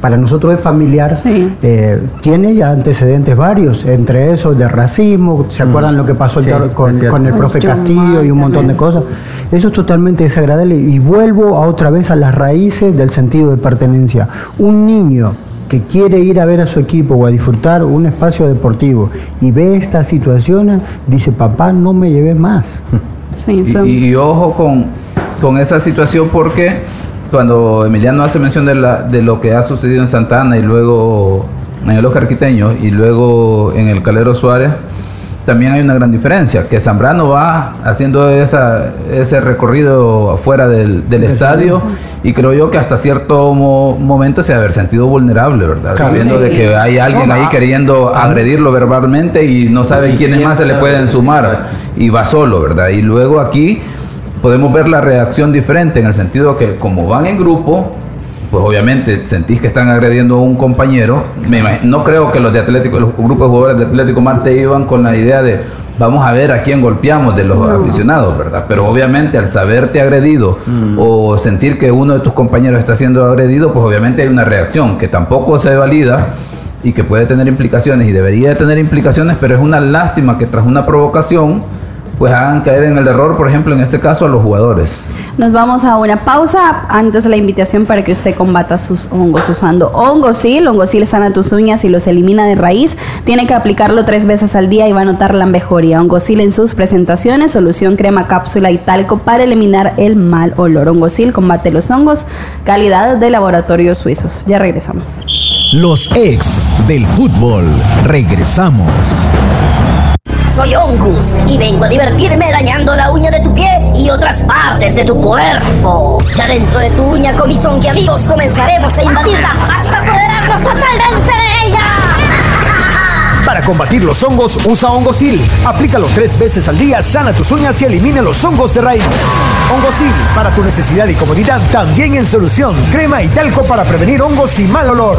para nosotros es familiar, eh, tiene ya antecedentes varios, entre esos de racismo, ¿se mm. acuerdan lo que pasó con, el profe Castillo y un montón de cosas? Eso es totalmente desagradable y vuelvo a otra vez a las raíces del sentido de pertenencia. Un niño que quiere ir a ver a su equipo o a disfrutar un espacio deportivo y ve estas situaciones, dice, papá, no me llevé más. y, ojo con, con esa situación porque cuando Emiliano hace mención de, la, de lo que ha sucedido en Santana y luego en el Oscar Quiteño y luego en el Calero Suárez, también hay una gran diferencia, que Zambrano va haciendo esa, ese recorrido afuera del, estadio y creo yo que hasta cierto momento se ha haber sentido vulnerable, ¿verdad? Sabiendo de que hay alguien ahí queriendo agredirlo verbalmente y no sabe quiénes más se le pueden sumar y va solo, ¿verdad? Y luego aquí podemos ver la reacción diferente en el sentido que como van en grupo, pues obviamente sentís que están agrediendo a un compañero. no creo que los de Atlético, los grupos de jugadores de Atlético Marte iban con la idea de vamos a ver a quién golpeamos de los aficionados, ¿verdad? Pero obviamente al saberte agredido mm. o sentir que uno de tus compañeros está siendo agredido, pues obviamente hay una reacción que tampoco se valida y que puede tener implicaciones y debería tener implicaciones, pero es una lástima que tras una provocación pues hagan caer en el error, por ejemplo, en este caso a los jugadores. Nos vamos a una pausa. Antes la invitación para que usted combata sus hongos usando hongosil. Hongosil sana tus uñas y los elimina de raíz. Tiene que aplicarlo tres veces al día y va a notar la mejoría. Hongosil en sus presentaciones, solución crema, cápsula y talco para eliminar el mal olor. Hongosil combate los hongos. Calidad de laboratorios suizos. Ya regresamos. Los ex del fútbol. Regresamos. Soy Ongus y vengo a divertirme dañando la uña de tu pie y otras partes de tu cuerpo. Ya dentro de tu uña con mis amigos comenzaremos a invadirla hasta apoderarnos totalmente de ella. Para combatir los hongos, usa Hongosil. Aplícalo tres veces al día, sana tus uñas y elimina los hongos de raíz. Hongosil, para tu necesidad y comodidad, también en solución. Crema y talco para prevenir hongos y mal olor.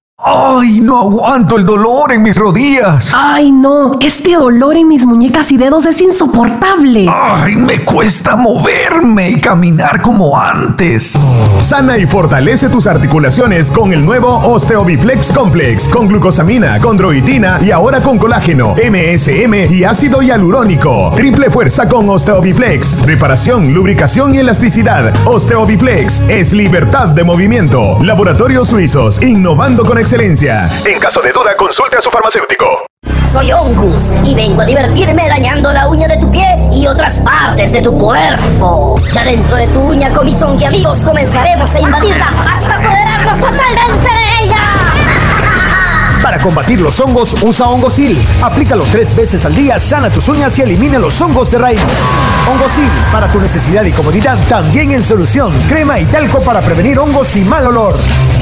¡Ay, no aguanto el dolor en mis rodillas! ¡Ay, no! Este dolor en mis muñecas y dedos es insoportable. ¡Ay, me cuesta moverme y caminar como antes! Sana y fortalece tus articulaciones con el nuevo Osteobiflex Complex, con glucosamina, condroitina y ahora con colágeno, MSM y ácido hialurónico. Triple fuerza con Osteobiflex. Reparación, lubricación y elasticidad. Osteobiflex es libertad de movimiento. Laboratorios Suizos, innovando con excelencia excelencia. En caso de duda, consulte a su farmacéutico. Soy Ongus y vengo a divertirme dañando la uña de tu pie y otras partes de tu cuerpo. Ya dentro de tu uña con mis amigos comenzaremos a invadirla hasta apoderarnos totalmente de ella. Para combatir los hongos, usa Hongosil. Aplícalo tres veces al día, sana tus uñas y elimina los hongos de raíz. Hongosil, para tu necesidad y comodidad, también en solución. Crema y talco para prevenir hongos y mal olor.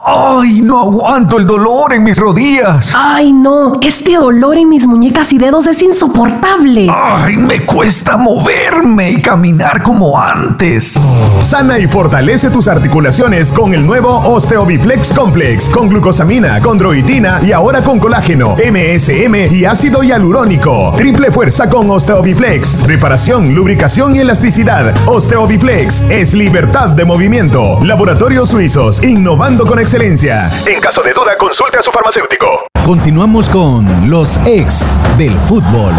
¡Ay, no aguanto el dolor en mis rodillas! ¡Ay, no! Este dolor en mis muñecas y dedos es insoportable. ¡Ay, me cuesta moverme y caminar como antes! Sana y fortalece tus articulaciones con el nuevo Osteobiflex Complex, con glucosamina, condroitina y ahora con colágeno, MSM y ácido hialurónico. Triple fuerza con Osteobiflex. Reparación, lubricación y elasticidad. Osteobiflex es libertad de movimiento. Laboratorios Suizos, innovando con excelencia. En caso de duda, consulte a su farmacéutico. Continuamos con los ex del fútbol.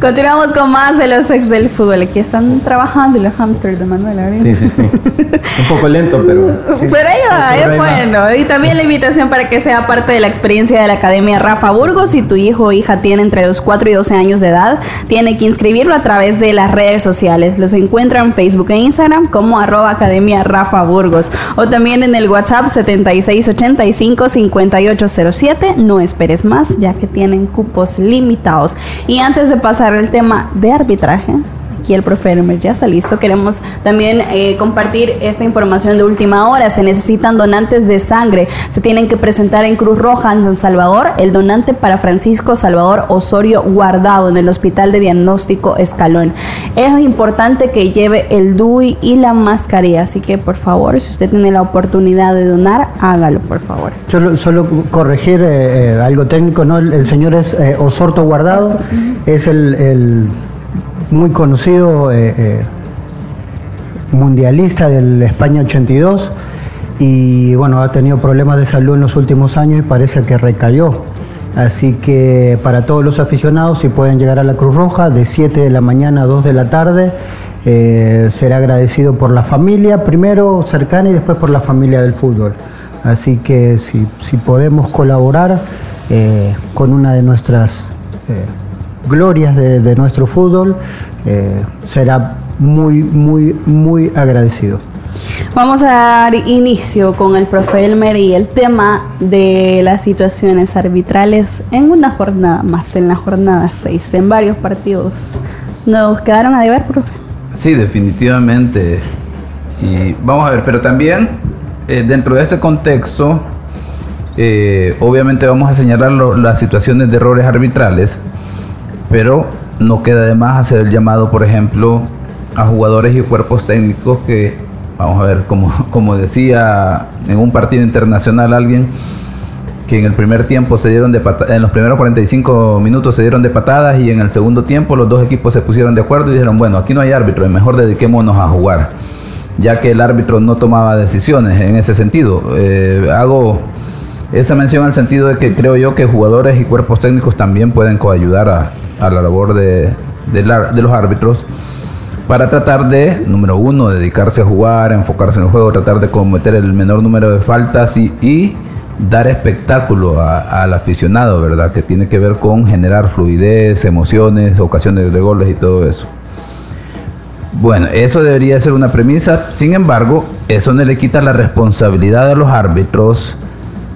Continuamos con más de los ex del fútbol. Aquí están trabajando los hamsters de Manuel. Sí, sí, sí. Un poco lento, pero. Pero ahí va, es bueno. Y también la invitación para que sea parte de la experiencia de la Academia Rafa Burgos. Si tu hijo o hija tiene entre los 4 y 12 años de edad, tiene que inscribirlo a través de las redes sociales. Los encuentran en Facebook e Instagram como arroba Academia Rafa Burgos. O también en el WhatsApp 7685-5807. No esperes más, ya que tienen cupos limitados. Y antes de pasar el tema de arbitraje, aquí el profe Hermes ya está listo. Queremos también eh, compartir esta información de última hora. Se necesitan donantes de sangre. Se tienen que presentar en Cruz Roja en San Salvador el donante para Francisco Salvador Osorio Guardado en el Hospital de Diagnóstico Escalón. Es importante que lleve el DUI y la mascarilla. Así que por favor, si usted tiene la oportunidad de donar, hágalo, por favor. Solo, solo corregir eh, eh, algo técnico, ¿no? El, señor es Osorto Guardado, es el muy conocido eh, eh, mundialista del España 82 y bueno, ha tenido problemas de salud en los últimos años y parece que recayó. Así que para todos los aficionados, si pueden llegar a la Cruz Roja de 7 de la mañana a 2 de la tarde, eh, será agradecido por la familia, primero cercana y después por la familia del fútbol. Así que si, si podemos colaborar con una de nuestras glorias de, nuestro fútbol, eh, será muy, muy, muy agradecido. Vamos a dar inicio con el profe Elmer y el tema de las situaciones arbitrales en una jornada más, en la jornada 6, en varios partidos. ¿Nos quedaron a deber, profe? Sí, definitivamente. Y vamos a ver, pero también eh, dentro de ese contexto, eh, obviamente vamos a señalar las situaciones de errores arbitrales, pero no queda de más hacer el llamado, por ejemplo, a jugadores y cuerpos técnicos que, vamos a ver, como, como decía en un partido internacional alguien, que en el primer tiempo se dieron de en los primeros 45 minutos se dieron de patadas y en el segundo tiempo los dos equipos se pusieron de acuerdo y dijeron, bueno, aquí no hay árbitro, mejor dediquémonos a jugar. ya que el árbitro no tomaba decisiones en ese sentido. Eh, hago esa mención al sentido de que creo yo que jugadores y cuerpos técnicos también pueden coayudar a, a la labor de, de, de, los árbitros para tratar de, número uno, dedicarse a jugar, enfocarse en el juego, tratar de cometer el menor número de faltas y, y dar espectáculo al aficionado, ¿verdad? Que tiene que ver con generar fluidez, emociones, ocasiones de goles y todo eso. Bueno, eso debería ser una premisa, sin embargo, eso no le quita la responsabilidad a los árbitros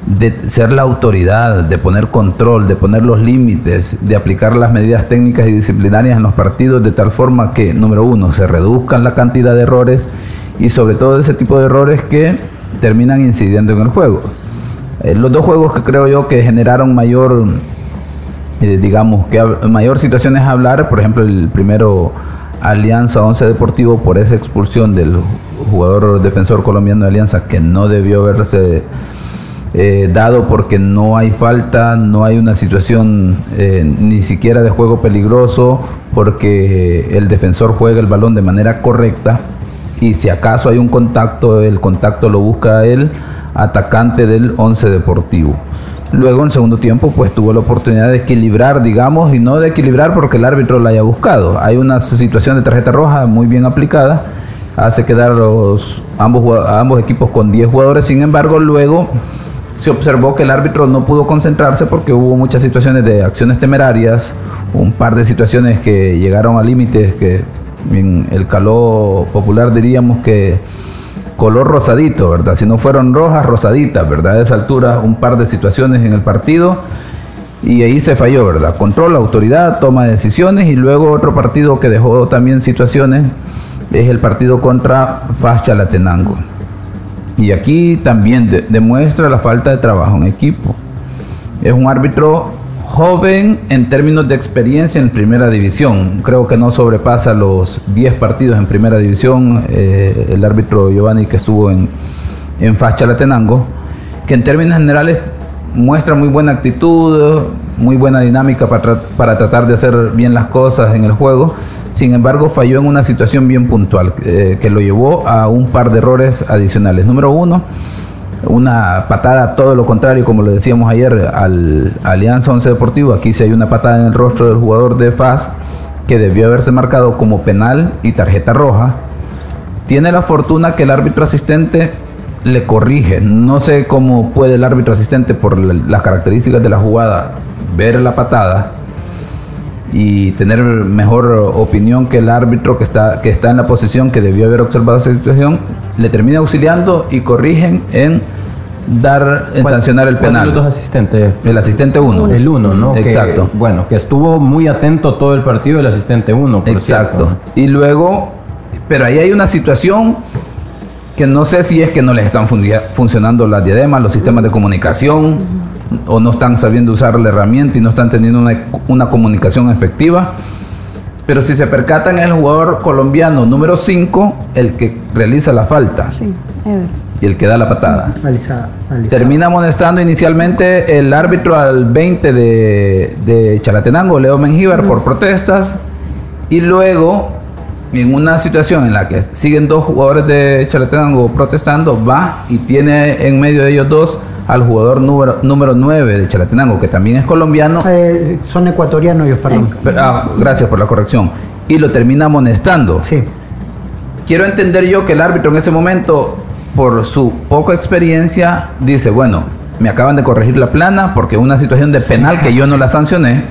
de ser la autoridad, de poner control, de poner los límites, de aplicar las medidas técnicas y disciplinarias en los partidos de tal forma que, número uno, se reduzcan la cantidad de errores y sobre todo ese tipo de errores que terminan incidiendo en el juego. Eh, los dos juegos que creo yo que generaron mayor, eh, digamos, que mayor situaciones a hablar, por ejemplo, el primero Alianza 11 Deportivo por esa expulsión del jugador defensor colombiano de Alianza que no debió haberse eh, dado porque no hay falta, no hay una situación ni siquiera de juego peligroso, porque el defensor juega el balón de manera correcta y si acaso hay un contacto, el contacto lo busca él atacante del Once Deportivo. Luego en segundo tiempo pues tuvo la oportunidad de equilibrar, digamos, y no de equilibrar porque el árbitro la haya buscado. Hay una situación de tarjeta roja muy bien aplicada, hace quedar los, ambos, ambos equipos con 10 jugadores, sin embargo luego se observó que el árbitro no pudo concentrarse porque hubo muchas situaciones de acciones temerarias, un par de situaciones que llegaron a límites que en el calor popular diríamos que color rosadito, ¿verdad? Si no fueron rojas, rosaditas, ¿verdad? A esa altura un par de situaciones en el partido y ahí se falló, ¿verdad? Control, autoridad, toma de decisiones y luego otro partido que dejó también situaciones es el partido contra Latenango. Y aquí también demuestra la falta de trabajo en equipo. Es un árbitro joven en términos de experiencia en primera división. Creo que no sobrepasa los 10 partidos en primera división. Eh, el árbitro Giovanni que estuvo en, en Latenango, que en términos generales muestra muy buena actitud, muy buena dinámica para, para, tratar de hacer bien las cosas en el juego. Sin embargo, falló en una situación bien puntual eh, que lo llevó a un par de errores adicionales. Número uno, una patada, todo lo contrario, como lo decíamos ayer, al Alianza 11 Deportivo. Aquí sí hay una patada en el rostro del jugador de FAS que debió haberse marcado como penal y tarjeta roja. Tiene la fortuna que el árbitro asistente le corrige. No sé cómo puede el árbitro asistente, por las características de la jugada, ver la patada y tener mejor opinión que el árbitro que está, que está en la posición que debió haber observado esa situación, le termina auxiliando y corrigen en dar, en sancionar el penal. asistentes? El asistente 1. El 1, ¿no? Exacto. bueno, que estuvo muy atento todo el partido el asistente 1. Exacto. Y luego, pero ahí hay una situación que no sé si es que no les están funcionando las diademas, los sistemas de comunicación o no están sabiendo usar la herramienta y no están teniendo una, comunicación efectiva. Pero si se percatan, es el jugador colombiano número 5 el que realiza la falta. y el que da la patada. Termina amonestando inicialmente el árbitro al 20 de, de Chalatenango, Leo Mengíbar, por protestas. Y luego, en una situación en la que siguen dos jugadores de Chalatenango protestando, va y tiene en medio de ellos dos al jugador número, número 9 de Chalatenango, que también es colombiano. Eh, son ecuatorianos ellos, perdón. Ah, gracias por la corrección. Y lo termina amonestando. Sí. Quiero entender yo que el árbitro en ese momento, por su poca experiencia, dice, bueno, me acaban de corregir la plana porque una situación de penal que yo no la sancioné.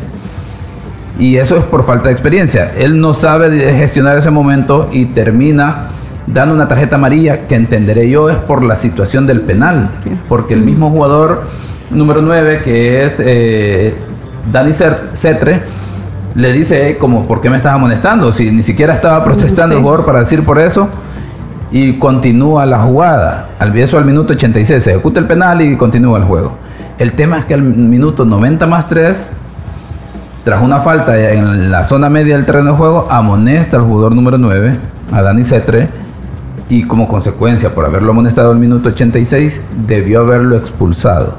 Y eso es por falta de experiencia. Él no sabe gestionar ese momento y termina dando una tarjeta amarilla que entenderé yo es por la situación del penal, porque el mismo jugador número 9 que es eh, Dani Cetre le dice como ¿por qué me estás amonestando? Si ni siquiera estaba protestando el jugador para decir por eso y continúa la jugada. Al eso al minuto 86 se ejecuta el penal y continúa el juego. El tema es que al minuto 90 más 3 tras una falta en la zona media del terreno de juego, amonesta al jugador número 9, a Dani Cetre, y como consecuencia por haberlo amonestado al minuto 86 debió haberlo expulsado.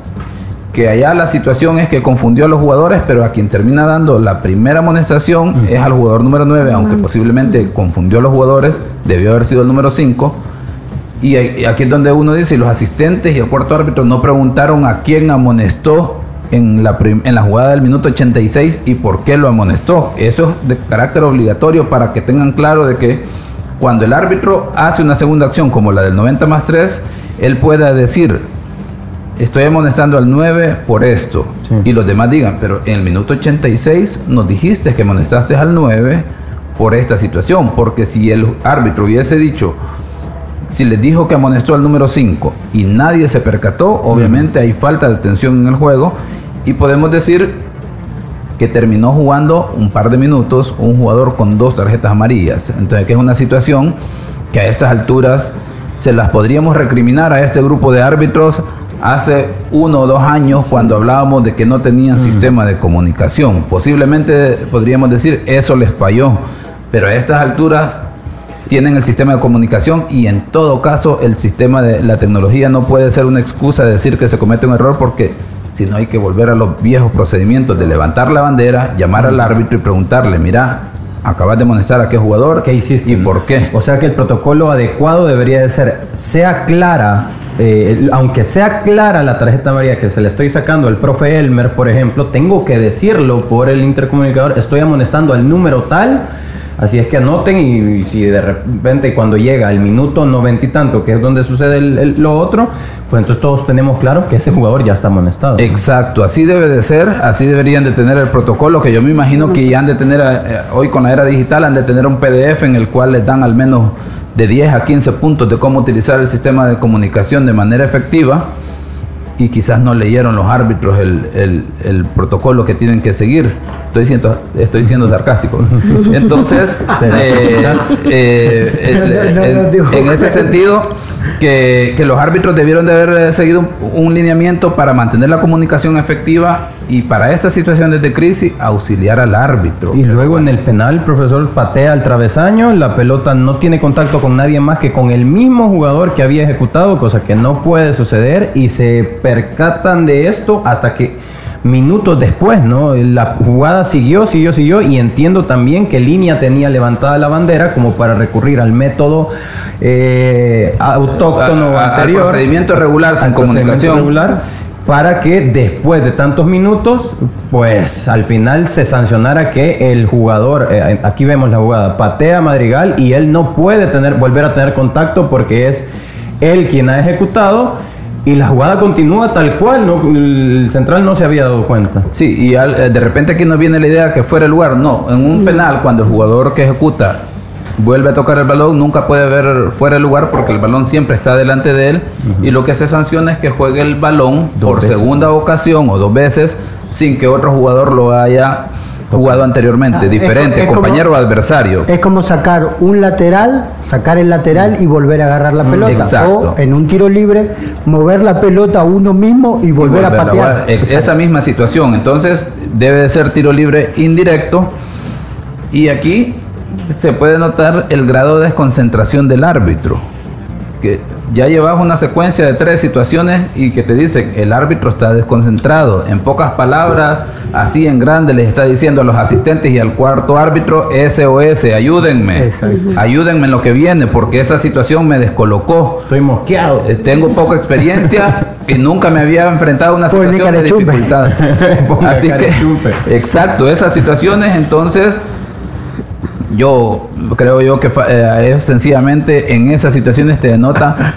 Que allá la situación es que confundió a los jugadores, pero a quien termina dando la primera amonestación es al jugador número 9, aunque posiblemente confundió a los jugadores, debió haber sido el número 5, Y aquí es donde uno dice, los asistentes y el cuarto árbitro no preguntaron a quién amonestó en la, en la jugada del minuto 86 y por qué lo amonestó. Eso es de carácter obligatorio para que tengan claro de que cuando el árbitro hace una segunda acción como la del 90 más 3, él pueda decir, estoy amonestando al 9 por esto. Y los demás digan, pero en el minuto 86 nos dijiste que amonestaste al 9 por esta situación. Porque si el árbitro hubiese dicho, si les dijo que amonestó al número 5 y nadie se percató, obviamente hay falta de atención en el juego y podemos decir que terminó jugando un par de minutos un jugador con dos tarjetas amarillas. Entonces, que es una situación que a estas alturas se las podríamos recriminar a este grupo de árbitros hace uno o dos años cuando hablábamos de que no tenían sistema de comunicación. Posiblemente podríamos decir eso les falló, pero a estas alturas tienen el sistema de comunicación y en todo caso el sistema de la tecnología no puede ser una excusa de decir que se comete un error porque si no hay que volver a los viejos procedimientos de levantar la bandera, llamar al árbitro y preguntarle, mira, acabas de molestar a qué jugador, ¿qué hiciste? ¿Y por qué? O sea que el protocolo adecuado debería de ser, sea clara, eh, aunque sea clara la tarjeta amarilla que se le estoy sacando al profe Elmer, por ejemplo, tengo que decirlo por el intercomunicador, estoy amonestando al número tal, Así es que anoten y, si de repente cuando llega el minuto noventa y tanto, que es donde sucede lo otro, pues entonces todos tenemos claro que ese jugador ya está amonestado. Exacto, así debe de ser, así deberían de tener el protocolo, que yo me imagino que ya han de tener, eh, hoy con la era digital, han de tener un PDF en el cual les dan al menos de 10 a 15 puntos de cómo utilizar el sistema de comunicación de manera efectiva y quizás no leyeron los árbitros el, el, protocolo que tienen que seguir. Estoy siendo, estoy siendo sarcástico. Entonces, en ese sentido, que, los árbitros debieron de haber seguido un, lineamiento para mantener la comunicación efectiva y para estas situaciones de crisis auxiliar al árbitro. Y luego en el penal, el profesor patea al travesaño, la pelota no tiene contacto con nadie más que con el mismo jugador que había ejecutado, cosa que no puede suceder y se percatan de esto hasta que minutos después, ¿no? La jugada siguió, siguió, siguió y entiendo también que Línea tenía levantada la bandera como para recurrir al método eh, autóctono anterior. Al procedimiento regular sin comunicación. Regular, para que después de tantos minutos, pues al final se sancionara que el jugador, eh, aquí vemos la jugada, patea Madrigal y él no puede tener, volver a tener contacto porque es él quien ha ejecutado y la jugada continúa tal cual, ¿no? el central no se había dado cuenta. Sí, y eh, de repente aquí nos viene la idea que fuera el lugar. No, en un penal, cuando el jugador que ejecuta vuelve a tocar el balón, nunca puede ver fuera el lugar porque el balón siempre está delante de él. Y lo que se sanciona es que juegue el balón por segunda ocasión o dos veces sin que otro jugador lo haya jugado anteriormente, ah, diferente, compañero o adversario. Es como sacar un lateral, sacar el lateral y volver a agarrar la mm, pelota. O en un tiro libre, mover la pelota a uno mismo y volver, a patear. esa misma situación. Entonces, debe de ser tiro libre indirecto. Y aquí se puede notar el grado de desconcentración del árbitro. Que ya llevas una secuencia de tres situaciones y que te dicen el árbitro está desconcentrado. En pocas palabras, así en grande les está diciendo a los asistentes y al cuarto árbitro SOS, ayúdenme. Ayúdenme en lo que viene porque esa situación me descolocó. Estoy mosqueado. Eh, tengo poca experiencia y nunca me había enfrentado a una situación de dificultad. así que, exacto, esas situaciones entonces yo creo yo que eh, es sencillamente en esas situaciones te denota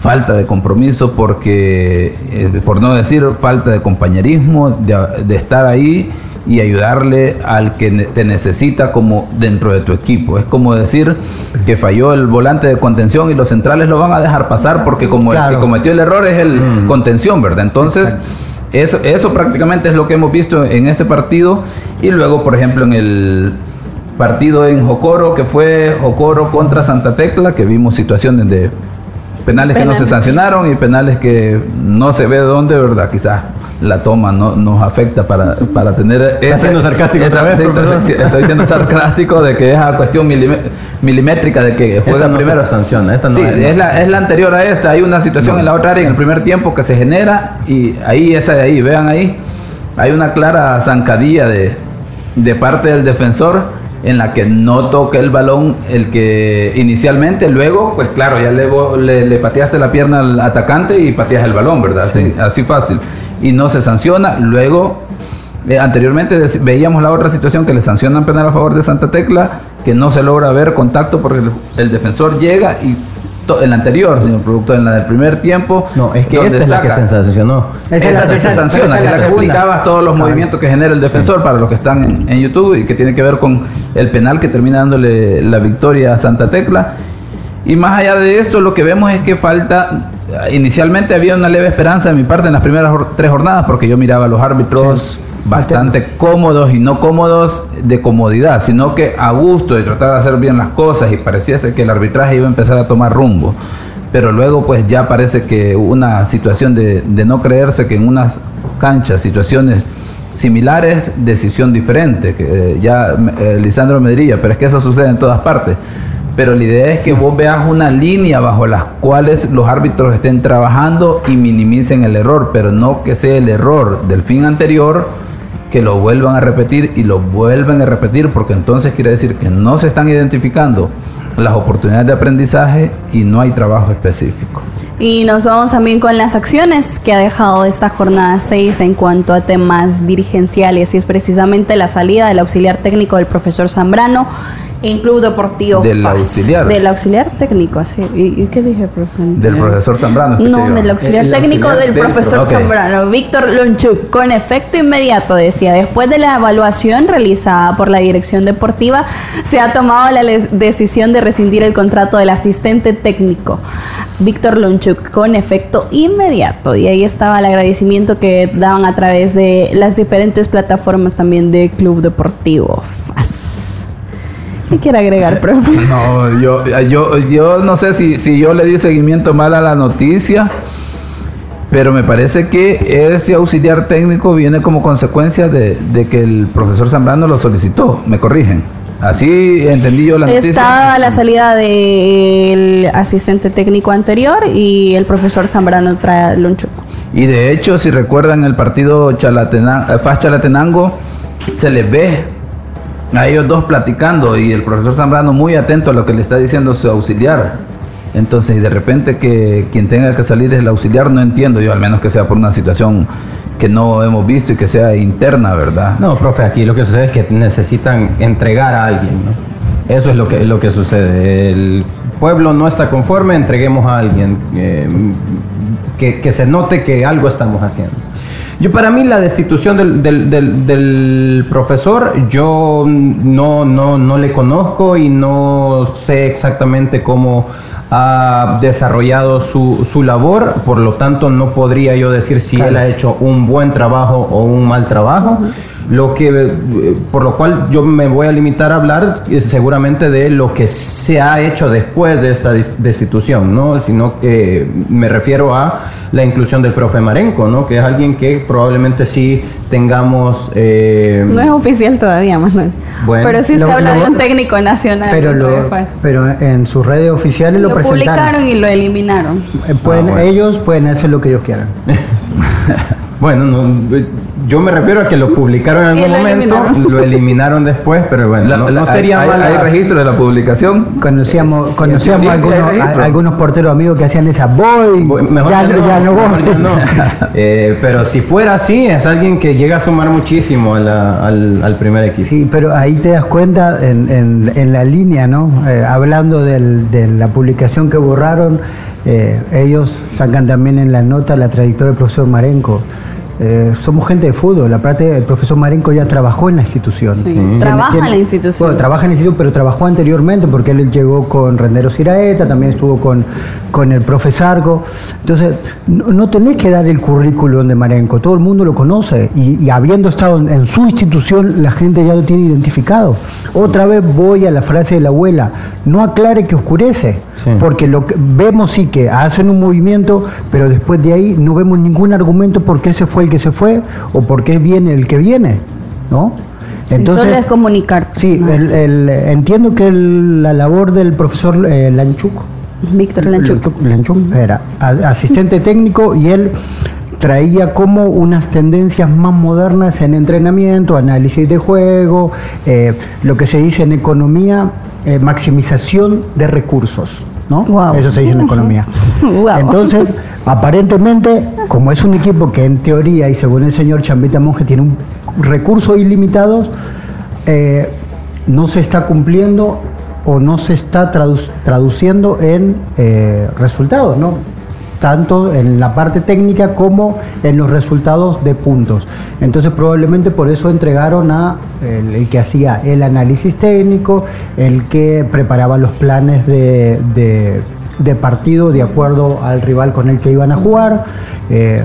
falta de compromiso porque, eh, por no decir falta de compañerismo, de, estar ahí y ayudarle al que te necesita como dentro de tu equipo. Es como decir que falló el volante de contención y los centrales lo van a dejar pasar porque como el que cometió el error es el mm. contención, ¿verdad? Entonces, eso, eso prácticamente es lo que hemos visto en ese partido y luego, por ejemplo, en el partido en Jocoro, que fue Jocoro contra Santa Tecla, que vimos situaciones de penales que no se sancionaron y penales que no se ve de dónde, ¿verdad? Quizás la toma no nos afecta para, para tener... Está siendo sarcástico Estoy siendo sarcástico de que es a cuestión milimétrica de que juega primero sanciona, esta no sí, es, la, es la anterior a esta. Hay una situación en la otra área en el primer tiempo que se genera y ahí, esa de ahí, vean ahí, hay una clara zancadilla de, de parte del defensor en la que no toca el balón el que inicialmente, luego, pues claro, ya le, le, pateaste la pierna al atacante y pateas el balón, ¿verdad? Así, así fácil. Y no se sanciona, luego eh, anteriormente veíamos la otra situación que le sancionan penal a favor de Santa Tecla, que no se logra ver contacto porque el, defensor llega y el anterior, señor producto, en la del primer tiempo. No, es que esta es la que se sancionó. Esta es la que se sanciona, que es la que explicaba todos los movimientos que genera el defensor para los que están en, YouTube y que tiene que ver con el penal que termina dándole la victoria a Santa Tecla. Y más allá de esto, lo que vemos es que falta. Inicialmente había una leve esperanza de mi parte en las primeras tres jornadas, porque yo miraba a los árbitros bastante cómodos y no cómodos de comodidad, sino que a gusto de tratar de hacer bien las cosas y pareciese que el arbitraje iba a empezar a tomar rumbo. Pero luego pues ya parece que una situación de, no creerse que en unas canchas, situaciones similares, decisión diferente, que eh, ya eh, Lisandro me diría, pero es que eso sucede en todas partes. Pero la idea es que vos veas una línea bajo las cuales los árbitros estén trabajando y minimicen el error, pero no que sea el error del fin anterior que lo vuelvan a repetir y lo vuelvan a repetir porque entonces quiere decir que no se están identificando las oportunidades de aprendizaje y no hay trabajo específico. Y nos vamos también con las acciones que ha dejado esta jornada 6 en cuanto a temas dirigenciales y es precisamente la salida del auxiliar técnico del profesor Zambrano en Club Deportivo Del auxiliar. Del auxiliar técnico, así. ¿Y, qué dije, profesor? Del profesor Zambrano. No, del auxiliar técnico del profesor Zambrano, Víctor Lonchuk. Con efecto inmediato, decía, después de la evaluación realizada por la dirección deportiva, se ha tomado la decisión de rescindir el contrato del asistente técnico, Víctor Lonchuk, con efecto inmediato. Y ahí estaba el agradecimiento que daban a través de las diferentes plataformas también de Club Deportivo FAS. ¿Qué quiere agregar, profe? No, yo, yo, yo no sé si, si yo le di seguimiento mal a la noticia, pero me parece que ese auxiliar técnico viene como consecuencia de, que el profesor Zambrano lo solicitó. Me corrigen. Así entendí yo la noticia. Estaba la salida del asistente técnico anterior y el profesor Zambrano trae luncho. Y de hecho, si recuerdan el partido Chalatenango, eh, FAS Chalatenango, se les ve a ellos dos platicando y el profesor Zambrano muy atento a lo que le está diciendo su auxiliar. Entonces, de repente que quien tenga que salir es el auxiliar, no entiendo yo, al menos que sea por una situación que no hemos visto y que sea interna, ¿verdad? No, profe, aquí lo que sucede es que necesitan entregar a alguien, ¿no? Eso es lo que, lo que sucede. El pueblo no está conforme, entreguemos a alguien. Eh, que, que se note que algo estamos haciendo. Yo para mí la destitución del, profesor, yo no, no, no le conozco y no sé exactamente cómo ha desarrollado su, su, labor, por lo tanto no podría yo decir si él ha hecho un buen trabajo o un mal trabajo. Lo que, eh, por lo cual yo me voy a limitar a hablar eh, seguramente de lo que se ha hecho después de esta destitución, ¿no? Sino que me refiero a la inclusión del profe Marenco, ¿no? Que es alguien que probablemente sí tengamos... Eh, no es oficial todavía, Manuel. pero sí se habla de un técnico nacional. Pero, pero en sus redes oficiales lo, lo publicaron y lo eliminaron. Pueden, ah, Ellos pueden hacer lo que ellos quieran. bueno, no, yo me refiero a que lo publicaron en algún momento, lo eliminaron después, pero bueno, no, sería hay, hay, registro de la publicación. Conocíamos, conocíamos algunos, porteros amigos que hacían esa voy, ya, ya, no, voy. Eh, pero si fuera así, es alguien que llega a sumar muchísimo al, primer equipo. Sí, pero ahí te das cuenta en, en, la línea, ¿no? Eh, hablando de la publicación que borraron, eh, ellos sacan también en la nota la trayectoria del profesor Marenco. Eh, somos gente de fútbol. Aparte, el profesor Marenco ya trabajó en la institución. Trabaja en la institución. Bueno, trabaja en la institución, pero trabajó anteriormente porque él llegó con Rendero Siraeta, también estuvo con, con el profesor Entonces, no, tenés que dar el currículum de Marenco. Todo el mundo lo conoce y, habiendo estado en, su institución, la gente ya lo tiene identificado. Otra vez voy a la frase de la abuela: no aclare que oscurece. Porque lo que vemos sí que hacen un movimiento, pero después de ahí no vemos ningún argumento por qué se fue el que se fue o por qué viene el que viene, ¿no? Entonces, solo es comunicar. Sí, el, entiendo que la labor del profesor eh, Lanchuk, Víctor Lanchuk. Lanchuk era asistente técnico y él traía como unas tendencias más modernas en entrenamiento, análisis de juego, eh, lo que se dice en economía, eh, maximización de recursos. ¿No? Eso se dice en economía. Entonces, aparentemente, como es un equipo que en teoría y según el señor Chambita Monge tiene un recursos ilimitados, eh, no se está cumpliendo o no se está traduciendo en resultados, ¿no? Tanto en la parte técnica como en los resultados de puntos. Entonces probablemente por eso entregaron a el, que hacía el análisis técnico, el que preparaba los planes de, partido de acuerdo al rival con el que iban a jugar. Eh,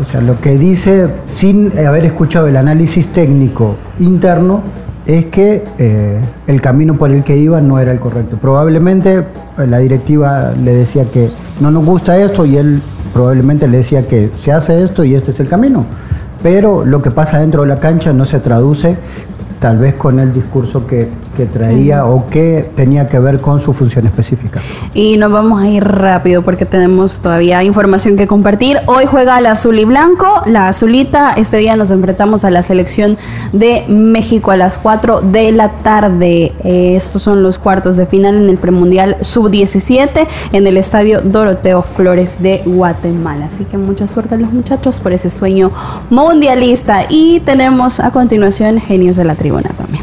o sea, lo que dice, sin haber escuchado el análisis técnico interno, es que eh, el camino por el que iba no era el correcto. Probablemente eh, la directiva le decía que no nos gusta esto y él probablemente le decía que se hace esto y este es el camino. Pero lo que pasa dentro de la cancha no se traduce tal vez con el discurso que que traía o que tenía que ver con su función específica. Y nos vamos a ir rápido porque tenemos todavía información que compartir. Hoy juega el azul y blanco, la azulita. Este día nos enfrentamos a la selección de México a las 4 de la tarde. Eh, estos son los cuartos de final en el premundial sub-17 en el estadio Doroteo Flores de Guatemala. Así que mucha suerte a los muchachos por ese sueño mundialista. Y tenemos a continuación genios de la tribuna también.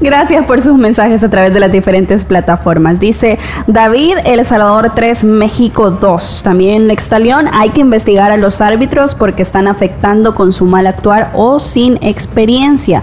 Gracias por sus mensajes a través de las diferentes plataformas. Dice David, El Salvador 3, México 2. También Nextalión, hay que investigar a los árbitros porque están afectando con su mal actuar o sin experiencia.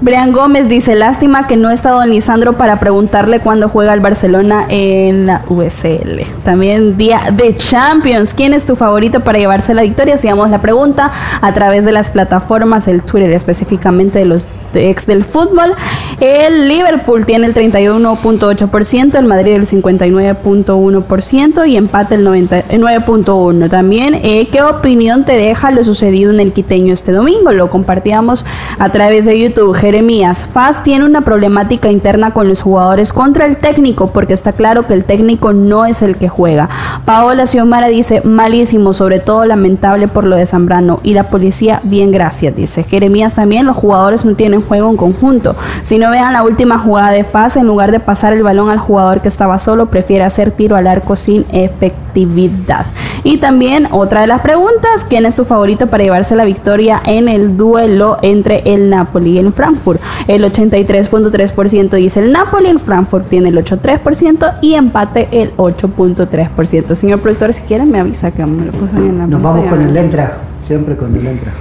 Brian Gómez dice, lástima que no está don Lisandro para preguntarle cuándo juega el Barcelona en la USL. También día de Champions. ¿Quién es tu favorito para llevarse la victoria? Sigamos la pregunta a través de las plataformas, el Twitter específicamente de los ex del fútbol. El Liverpool tiene el 31.8%, el Madrid el 59.1% y empate el 99.1%. También, eh, ¿qué opinión te deja lo sucedido en el quiteño este domingo? Lo compartíamos a través de YouTube. Jeremías, Faz tiene una problemática interna con los jugadores contra el técnico porque está claro que el técnico no es el que juega. Paola Xiomara dice, malísimo, sobre todo lamentable por lo de Zambrano y la policía, bien gracias, dice. Jeremías también, los jugadores no tienen juego en conjunto. Si no vean la última jugada de fase, en lugar de pasar el balón al jugador que estaba solo, prefiere hacer tiro al arco sin efectividad. Y también otra de las preguntas, ¿quién es tu favorito para llevarse la victoria en el duelo entre el Napoli y el Frankfurt? El 83.3% dice el Napoli, el Frankfurt tiene el 8.3% y empate el 8.3%. Señor productor, si quieren me avisa que me lo puso en la Nos vamos con el entra, siempre con el entra.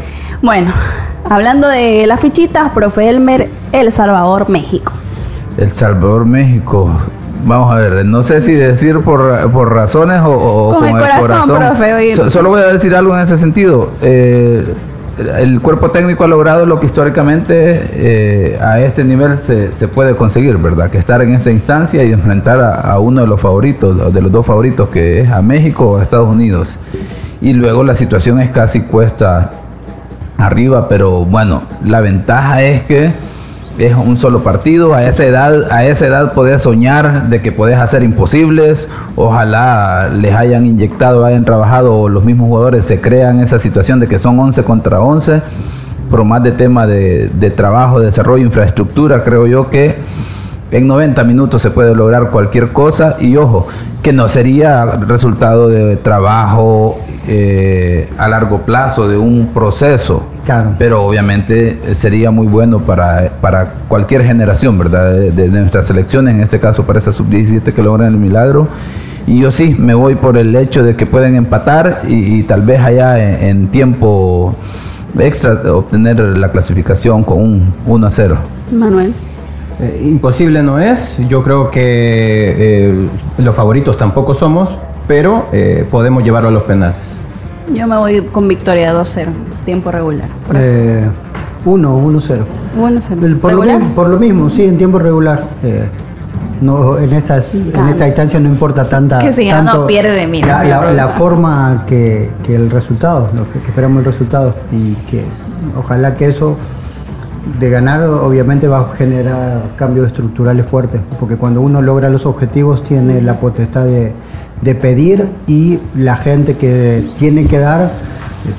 Bueno, Hablando de las fichitas, profe Elmer, El Salvador, México. El Salvador, México. Vamos a ver, no sé si decir por, razones o, con, el corazón. Profe, solo voy a decir algo en ese sentido. Eh, el cuerpo técnico ha logrado lo que históricamente eh, a este nivel se, puede conseguir, ¿verdad? Que estar en esa instancia y enfrentar a, a, uno de los favoritos, de los dos favoritos, que es a México o a Estados Unidos. Y luego la situación es casi cuesta arriba, pero bueno, la ventaja es que es un solo partido. A esa edad, a esa edad podés soñar de que podés hacer imposibles. Ojalá les hayan inyectado, hayan trabajado, los mismos jugadores se crean esa situación de que son 11 contra 11. Por más de tema de, de trabajo, desarrollo, infraestructura, creo yo que en 90 minutos se puede lograr cualquier cosa y ojo, que no sería resultado de trabajo eh, a largo plazo, de un proceso. Pero obviamente eh, sería muy bueno para, para cualquier generación, ¿verdad? De, nuestras selecciones, en este caso para esa sub-17 que logran el milagro. Y yo sí, me voy por el hecho de que pueden empatar y, tal vez allá en, tiempo extra obtener la clasificación con un 1 a 0. Manuel. Eh, imposible no es, yo creo que los favoritos tampoco somos, pero podemos llevarlo a los penales. Yo me voy con victoria 2-0, tiempo regular. 1, eh, 1-0. 1-0. Por, lo, por lo mismo, sí, en tiempo regular. Eh, no, en, estas, en esta instancia no importa tanta. Que si tanto no pierde de La, la, forma que, que, el resultado, lo que, esperamos el resultado. Y que ojalá que eso de ganar obviamente va a generar cambios estructurales fuertes, porque cuando uno logra los objetivos tiene la potestad de, de pedir y la gente que tiene que dar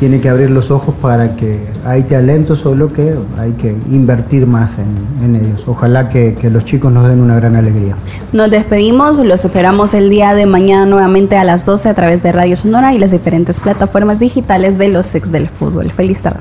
tiene que abrir los ojos para que hay talento, solo que hay que invertir más en, ellos. Ojalá que, que, los chicos nos den una gran alegría. Nos despedimos, los esperamos el día de mañana nuevamente a las 12 a través de Radio Sonora y las diferentes plataformas digitales de los ex del fútbol. Feliz tarde